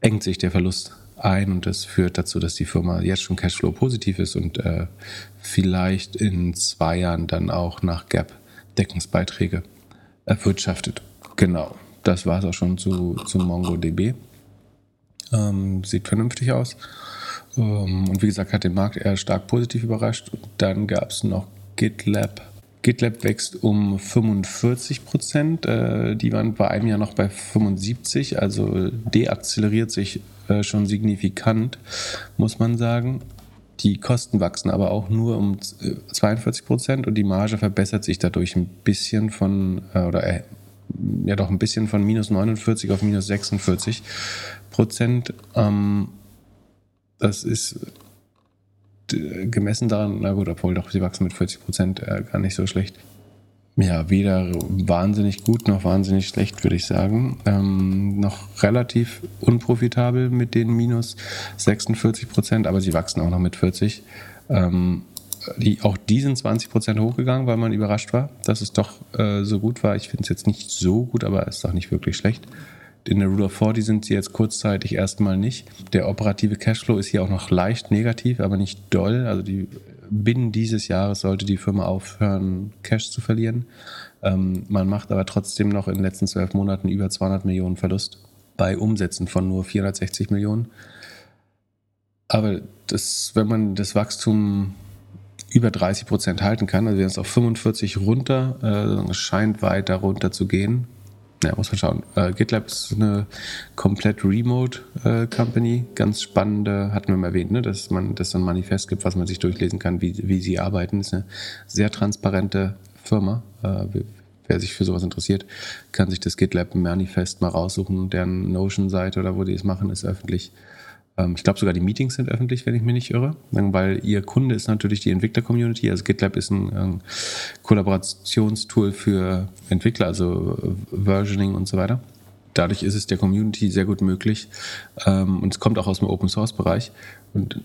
engt sich der Verlust ein und das führt dazu, dass die Firma jetzt schon Cashflow positiv ist und äh, vielleicht in zwei Jahren dann auch nach Gap Deckungsbeiträge erwirtschaftet. Genau, das war es auch schon zu, zu MongoDB. Ähm, sieht vernünftig aus. Ähm, und wie gesagt, hat den Markt eher stark positiv überrascht. Dann gab es noch GitLab. GitLab wächst um 45 Prozent. Äh, die waren bei einem Jahr noch bei 75, also deakzeleriert sich äh, schon signifikant, muss man sagen. Die Kosten wachsen aber auch nur um 42 äh, Prozent und die Marge verbessert sich dadurch ein bisschen von, äh, oder äh, ja doch ein bisschen von minus 49 auf minus 46 Prozent. Ähm, das ist gemessen daran, na gut, obwohl doch sie wachsen mit 40 Prozent äh, gar nicht so schlecht ja, weder wahnsinnig gut noch wahnsinnig schlecht, würde ich sagen. Ähm, noch relativ unprofitabel mit den minus 46 Prozent, aber sie wachsen auch noch mit 40. Ähm, die, auch die sind 20 Prozent hochgegangen, weil man überrascht war, dass es doch äh, so gut war. Ich finde es jetzt nicht so gut, aber es ist auch nicht wirklich schlecht. In der Rule of 40 sind sie jetzt kurzzeitig erstmal nicht. Der operative Cashflow ist hier auch noch leicht negativ, aber nicht doll. Also die binnen dieses Jahres sollte die Firma aufhören, Cash zu verlieren. Ähm, man macht aber trotzdem noch in den letzten zwölf Monaten über 200 Millionen Verlust bei Umsätzen von nur 460 Millionen. Aber das, wenn man das Wachstum über 30 Prozent halten kann, also wir sind auf 45 runter, äh, scheint weiter runter zu gehen, ja, muss man schauen. Äh, GitLab ist eine komplett Remote äh, Company. Ganz spannende, hatten wir mal erwähnt, ne, dass man das so ein Manifest gibt, was man sich durchlesen kann, wie, wie sie arbeiten. Ist eine sehr transparente Firma. Äh, wer sich für sowas interessiert, kann sich das GitLab Manifest mal raussuchen. Deren Notion-Seite oder wo die es machen, ist öffentlich. Ähm, ich glaube sogar die Meetings sind öffentlich, wenn ich mich nicht irre, weil ihr Kunde ist natürlich die Entwickler-Community. Also GitLab ist ein, ein Kollaborationstool für Entwickler, also Versioning und so weiter. Dadurch ist es der Community sehr gut möglich ähm, und es kommt auch aus dem Open-Source-Bereich und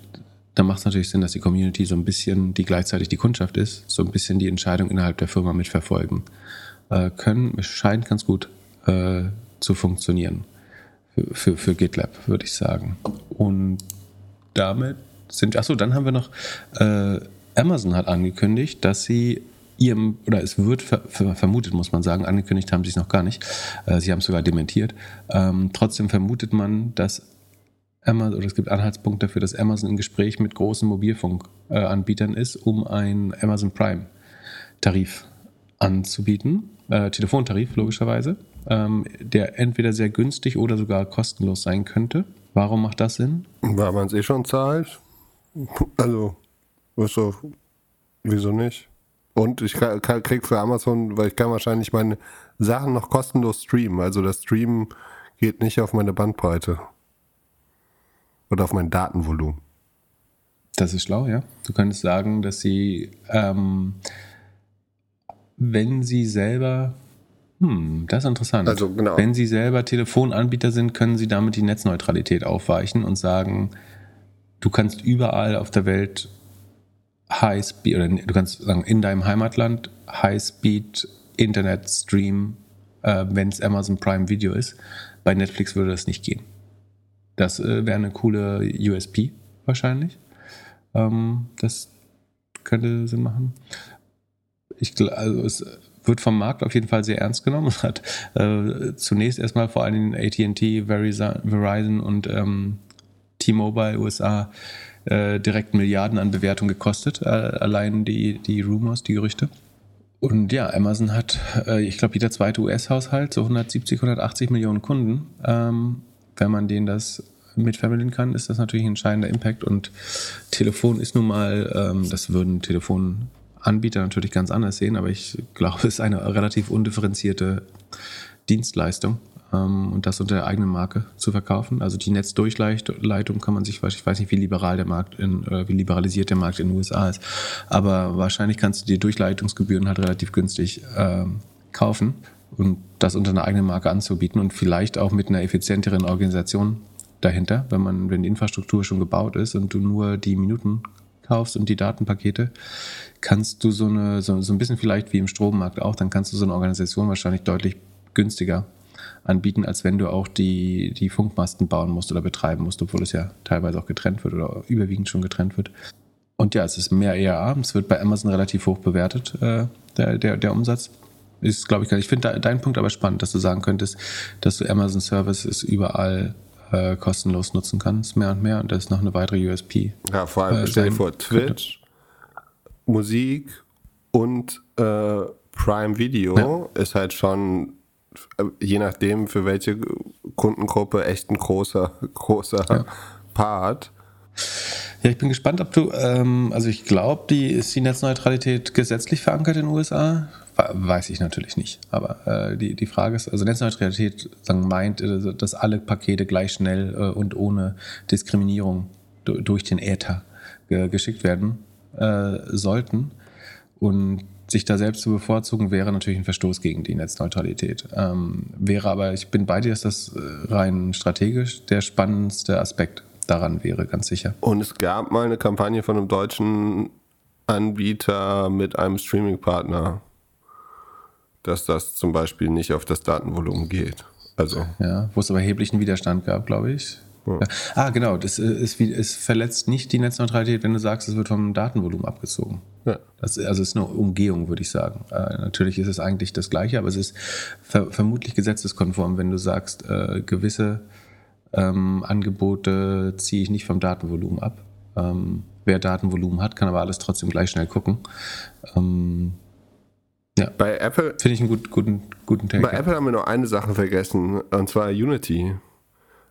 da macht es natürlich Sinn, dass die Community so ein bisschen, die gleichzeitig die Kundschaft ist, so ein bisschen die Entscheidung innerhalb der Firma mitverfolgen äh, können. Es scheint ganz gut äh, zu funktionieren für, für GitLab, würde ich sagen. Und damit sind, achso, dann haben wir noch, äh, Amazon hat angekündigt, dass sie ihrem, oder es wird ver, ver, vermutet, muss man sagen, angekündigt haben sie es noch gar nicht, äh, sie haben es sogar dementiert. Ähm, trotzdem vermutet man, dass Amazon, oder es gibt Anhaltspunkte dafür, dass Amazon im Gespräch mit großen Mobilfunkanbietern ist, um einen Amazon Prime Tarif anzubieten, äh, Telefontarif logischerweise ähm, der entweder sehr günstig oder sogar kostenlos sein könnte. Warum macht das Sinn? Weil man es eh schon zahlt. Also, ist so, wieso nicht? Und ich krieg für Amazon, weil ich kann wahrscheinlich meine Sachen noch kostenlos streamen. Also das Streamen geht nicht auf meine Bandbreite. Oder auf mein Datenvolumen. Das ist schlau, ja. Du könntest sagen, dass sie, ähm, wenn sie selber hm, das ist interessant. Also genau. Wenn Sie selber Telefonanbieter sind, können Sie damit die Netzneutralität aufweichen und sagen, du kannst überall auf der Welt High Speed, oder du kannst sagen, in deinem Heimatland High Speed Internet streamen, äh, wenn es Amazon Prime Video ist. Bei Netflix würde das nicht gehen. Das äh, wäre eine coole USP wahrscheinlich. Ähm, das könnte Sinn machen. Ich, also es wird vom Markt auf jeden Fall sehr ernst genommen. Es hat äh, zunächst erstmal vor allem AT&T, Verizon und ähm, T-Mobile USA äh, direkt Milliarden an Bewertung gekostet, äh, allein die, die Rumors, die Gerüchte. Und ja, Amazon hat, äh, ich glaube, jeder zweite US-Haushalt, so 170, 180 Millionen Kunden. Ähm, wenn man denen das mitvermitteln kann, ist das natürlich ein entscheidender Impact. Und Telefon ist nun mal, ähm, das würden Telefonanbieter natürlich ganz anders sehen, aber ich glaube, es ist eine relativ undifferenzierte Dienstleistung ähm, und das unter der eigenen Marke zu verkaufen. Also die Netzdurchleitung kann man sich, ich weiß nicht, wie liberal der Markt in, äh, wie liberalisiert der Markt in den USA ist, aber wahrscheinlich kannst du die Durchleitungsgebühren halt relativ günstig ähm, kaufen und das unter einer eigenen Marke anzubieten und vielleicht auch mit einer effizienteren Organisation dahinter, wenn man, wenn die Infrastruktur schon gebaut ist und du nur die Minuten kaufst und die Datenpakete, kannst du so eine, so, so ein bisschen vielleicht wie im Strommarkt auch, dann kannst du so eine Organisation wahrscheinlich deutlich günstiger anbieten, als wenn du auch die, die Funkmasten bauen musst oder betreiben musst, obwohl es ja teilweise auch getrennt wird oder überwiegend schon getrennt wird. Und ja, es ist mehr ERA, es wird bei Amazon relativ hoch bewertet, äh, der, der, der Umsatz. Ist, glaube ich, gar nicht. Ich finde deinen Punkt aber spannend, dass du sagen könntest, dass du Amazon Services überall äh, kostenlos nutzen kannst, mehr und mehr. Und das ist noch eine weitere USP. Ja, vor allem, äh, stell dir vor, Twitch. Musik und äh, Prime Video ja. ist halt schon je nachdem für welche Kundengruppe echt ein großer, großer ja. Part. Ja, ich bin gespannt, ob du, ähm, also ich glaube, die ist die Netzneutralität gesetzlich verankert in den USA? Weiß ich natürlich nicht. Aber äh, die, die Frage ist, also Netzneutralität sagen, meint, äh, dass alle Pakete gleich schnell äh, und ohne Diskriminierung durch den Äther geschickt werden äh, sollten. Und sich da selbst zu bevorzugen, wäre natürlich ein Verstoß gegen die Netzneutralität. Ähm, wäre aber, ich bin bei dir, dass das äh, rein strategisch der spannendste Aspekt daran wäre, ganz sicher. Und es gab mal eine Kampagne von einem deutschen Anbieter mit einem Streaming-Partner, dass das zum Beispiel nicht auf das Datenvolumen geht. Also. Ja, wo es aber erheblichen Widerstand gab, glaube ich. Ja. Ah, genau. Das ist, es verletzt nicht die Netzneutralität, wenn du sagst, es wird vom Datenvolumen abgezogen. Ja. Das, also es ist eine Umgehung, würde ich sagen. Äh, natürlich ist es eigentlich das Gleiche, aber es ist ver vermutlich gesetzeskonform, wenn du sagst, äh, gewisse ähm, Angebote ziehe ich nicht vom Datenvolumen ab. Ähm, wer Datenvolumen hat, kann aber alles trotzdem gleich schnell gucken. Ähm, ja. Bei Apple finde ich einen gut, guten, guten Take. Bei Apple haben wir noch eine Sache vergessen, und zwar Unity.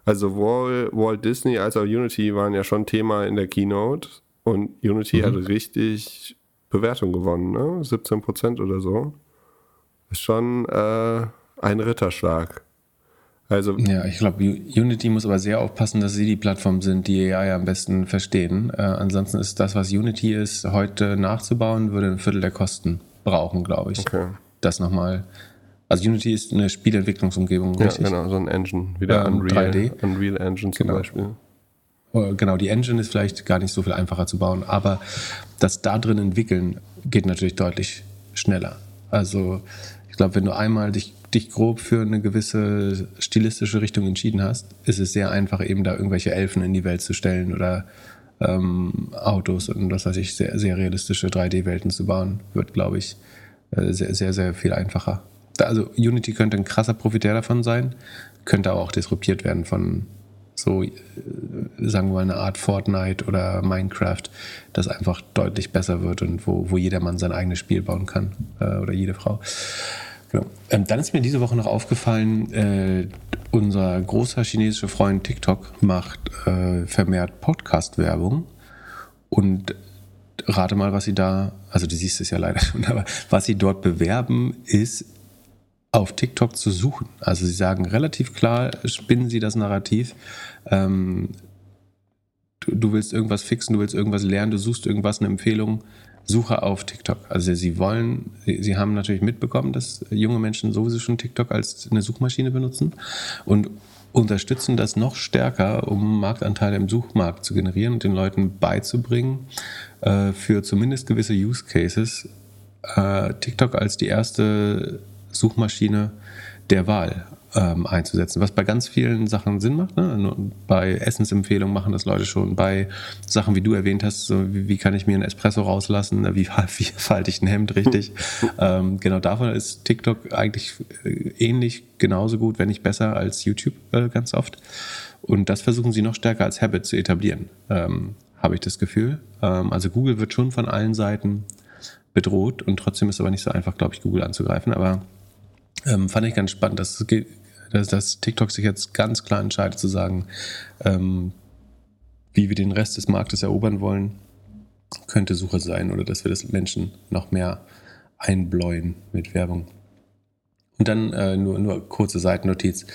Also Walt, Walt Disney als auch Unity waren ja schon Thema in der Keynote und Unity mhm. hat richtig Bewertung gewonnen, ne? 17 Prozent oder so. Ist schon äh, ein Ritterschlag. Also ja, ich glaube, Unity muss aber sehr aufpassen, dass sie die Plattform sind, die AI am besten verstehen. Äh, ansonsten ist das, was Unity ist, heute nachzubauen, würde ein Viertel der Kosten brauchen, glaube ich. Okay. Das nochmal also Unity ist eine Spielentwicklungsumgebung, ja, richtig? genau, so ein Engine, wieder ähm, Unreal, 3D. Unreal Engine zum genau. Beispiel. Oh, genau, die Engine ist vielleicht gar nicht so viel einfacher zu bauen, aber das da drin entwickeln geht natürlich deutlich schneller. Also ich glaube, wenn du einmal dich, dich grob für eine gewisse stilistische Richtung entschieden hast, ist es sehr einfach, eben da irgendwelche Elfen in die Welt zu stellen oder ähm, Autos und was weiß ich, sehr, sehr realistische 3D-Welten zu bauen, wird, glaube ich, äh, sehr, sehr, sehr viel einfacher also Unity könnte ein krasser Profitär davon sein, könnte aber auch disruptiert werden von so, äh, sagen wir mal, eine Art Fortnite oder Minecraft, das einfach deutlich besser wird und wo, wo jedermann sein eigenes Spiel bauen kann äh, oder jede Frau. Genau. Ähm, dann ist mir diese Woche noch aufgefallen, äh, unser großer chinesischer Freund TikTok macht äh, vermehrt Podcast-Werbung und rate mal, was sie da, also du siehst es ja leider schon, aber was sie dort bewerben, ist auf TikTok zu suchen. Also sie sagen relativ klar, spinnen sie das Narrativ. Ähm, du, du, willst irgendwas fixen, du willst irgendwas lernen, du suchst irgendwas, eine Empfehlung, suche auf TikTok. Also sie wollen, sie, sie haben natürlich mitbekommen, dass junge Menschen sowieso schon TikTok als eine Suchmaschine benutzen. Und unterstützen das noch stärker, um Marktanteile im Suchmarkt zu generieren und den Leuten beizubringen, äh, für zumindest gewisse Use Cases äh, TikTok als die erste Suchmaschine der Wahl ähm, einzusetzen, was bei ganz vielen Sachen Sinn macht. Ne? Bei Essensempfehlungen machen das Leute schon, bei Sachen, wie du erwähnt hast, so wie, wie, kann ich mir einen Espresso rauslassen, wie, wie falte ich ein Hemd richtig. ähm, genau davon ist TikTok eigentlich äh, ähnlich genauso gut, wenn nicht besser als YouTube äh, ganz oft. Und das versuchen sie noch stärker als Habit zu etablieren, ähm, habe ich das Gefühl. Ähm, also Google wird schon von allen Seiten bedroht und trotzdem ist es aber nicht so einfach, glaube ich, Google anzugreifen. Aber ähm, fand ich ganz spannend, dass, dass, dass, TikTok sich jetzt ganz klar entscheidet zu sagen, ähm, wie wir den Rest des Marktes erobern wollen, könnte Suche sein oder dass wir das Menschen noch mehr einbläuen mit Werbung. Und dann äh, nur, nur kurze Seitennotiz.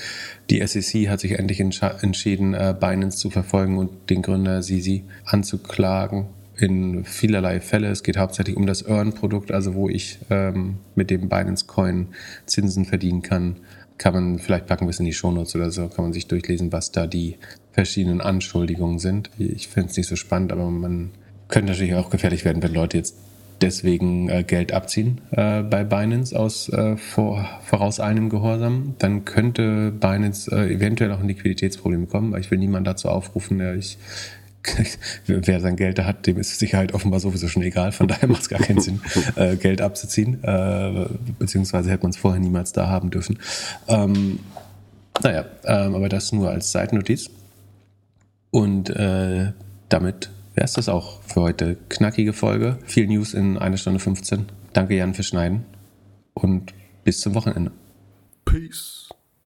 Die SEC hat sich endlich entschieden, äh, Binance zu verfolgen und den Gründer Sisi anzuklagen in vielerlei Fälle. Es geht hauptsächlich um das Earn-Produkt, also wo ich ähm, mit dem Binance Coin Zinsen verdienen kann. Kann man, vielleicht packen wir es in die Shownotes oder so, kann man sich durchlesen, was da die verschiedenen Anschuldigungen sind. Ich finde es nicht so spannend, aber man könnte natürlich auch gefährlich werden, wenn Leute jetzt deswegen äh, Geld abziehen äh, bei Binance aus äh, vor, vorauseilendem Gehorsam, dann könnte Binance äh, eventuell auch ein Liquiditätsproblem bekommen, weil ich will niemanden dazu aufrufen, ich wer sein Geld da hat, dem ist Sicherheit offenbar sowieso schon egal. Von daher macht es gar keinen Sinn, äh, Geld abzuziehen. Äh, beziehungsweise hätte man es vorher niemals da haben dürfen. Ähm, naja, ähm, aber das nur als Seitennotiz. Und äh, damit wäre es das auch für heute. Knackige Folge. Viel News in einer Stunde 15. Danke, Jan, fürs Schneiden. Und bis zum Wochenende. Peace.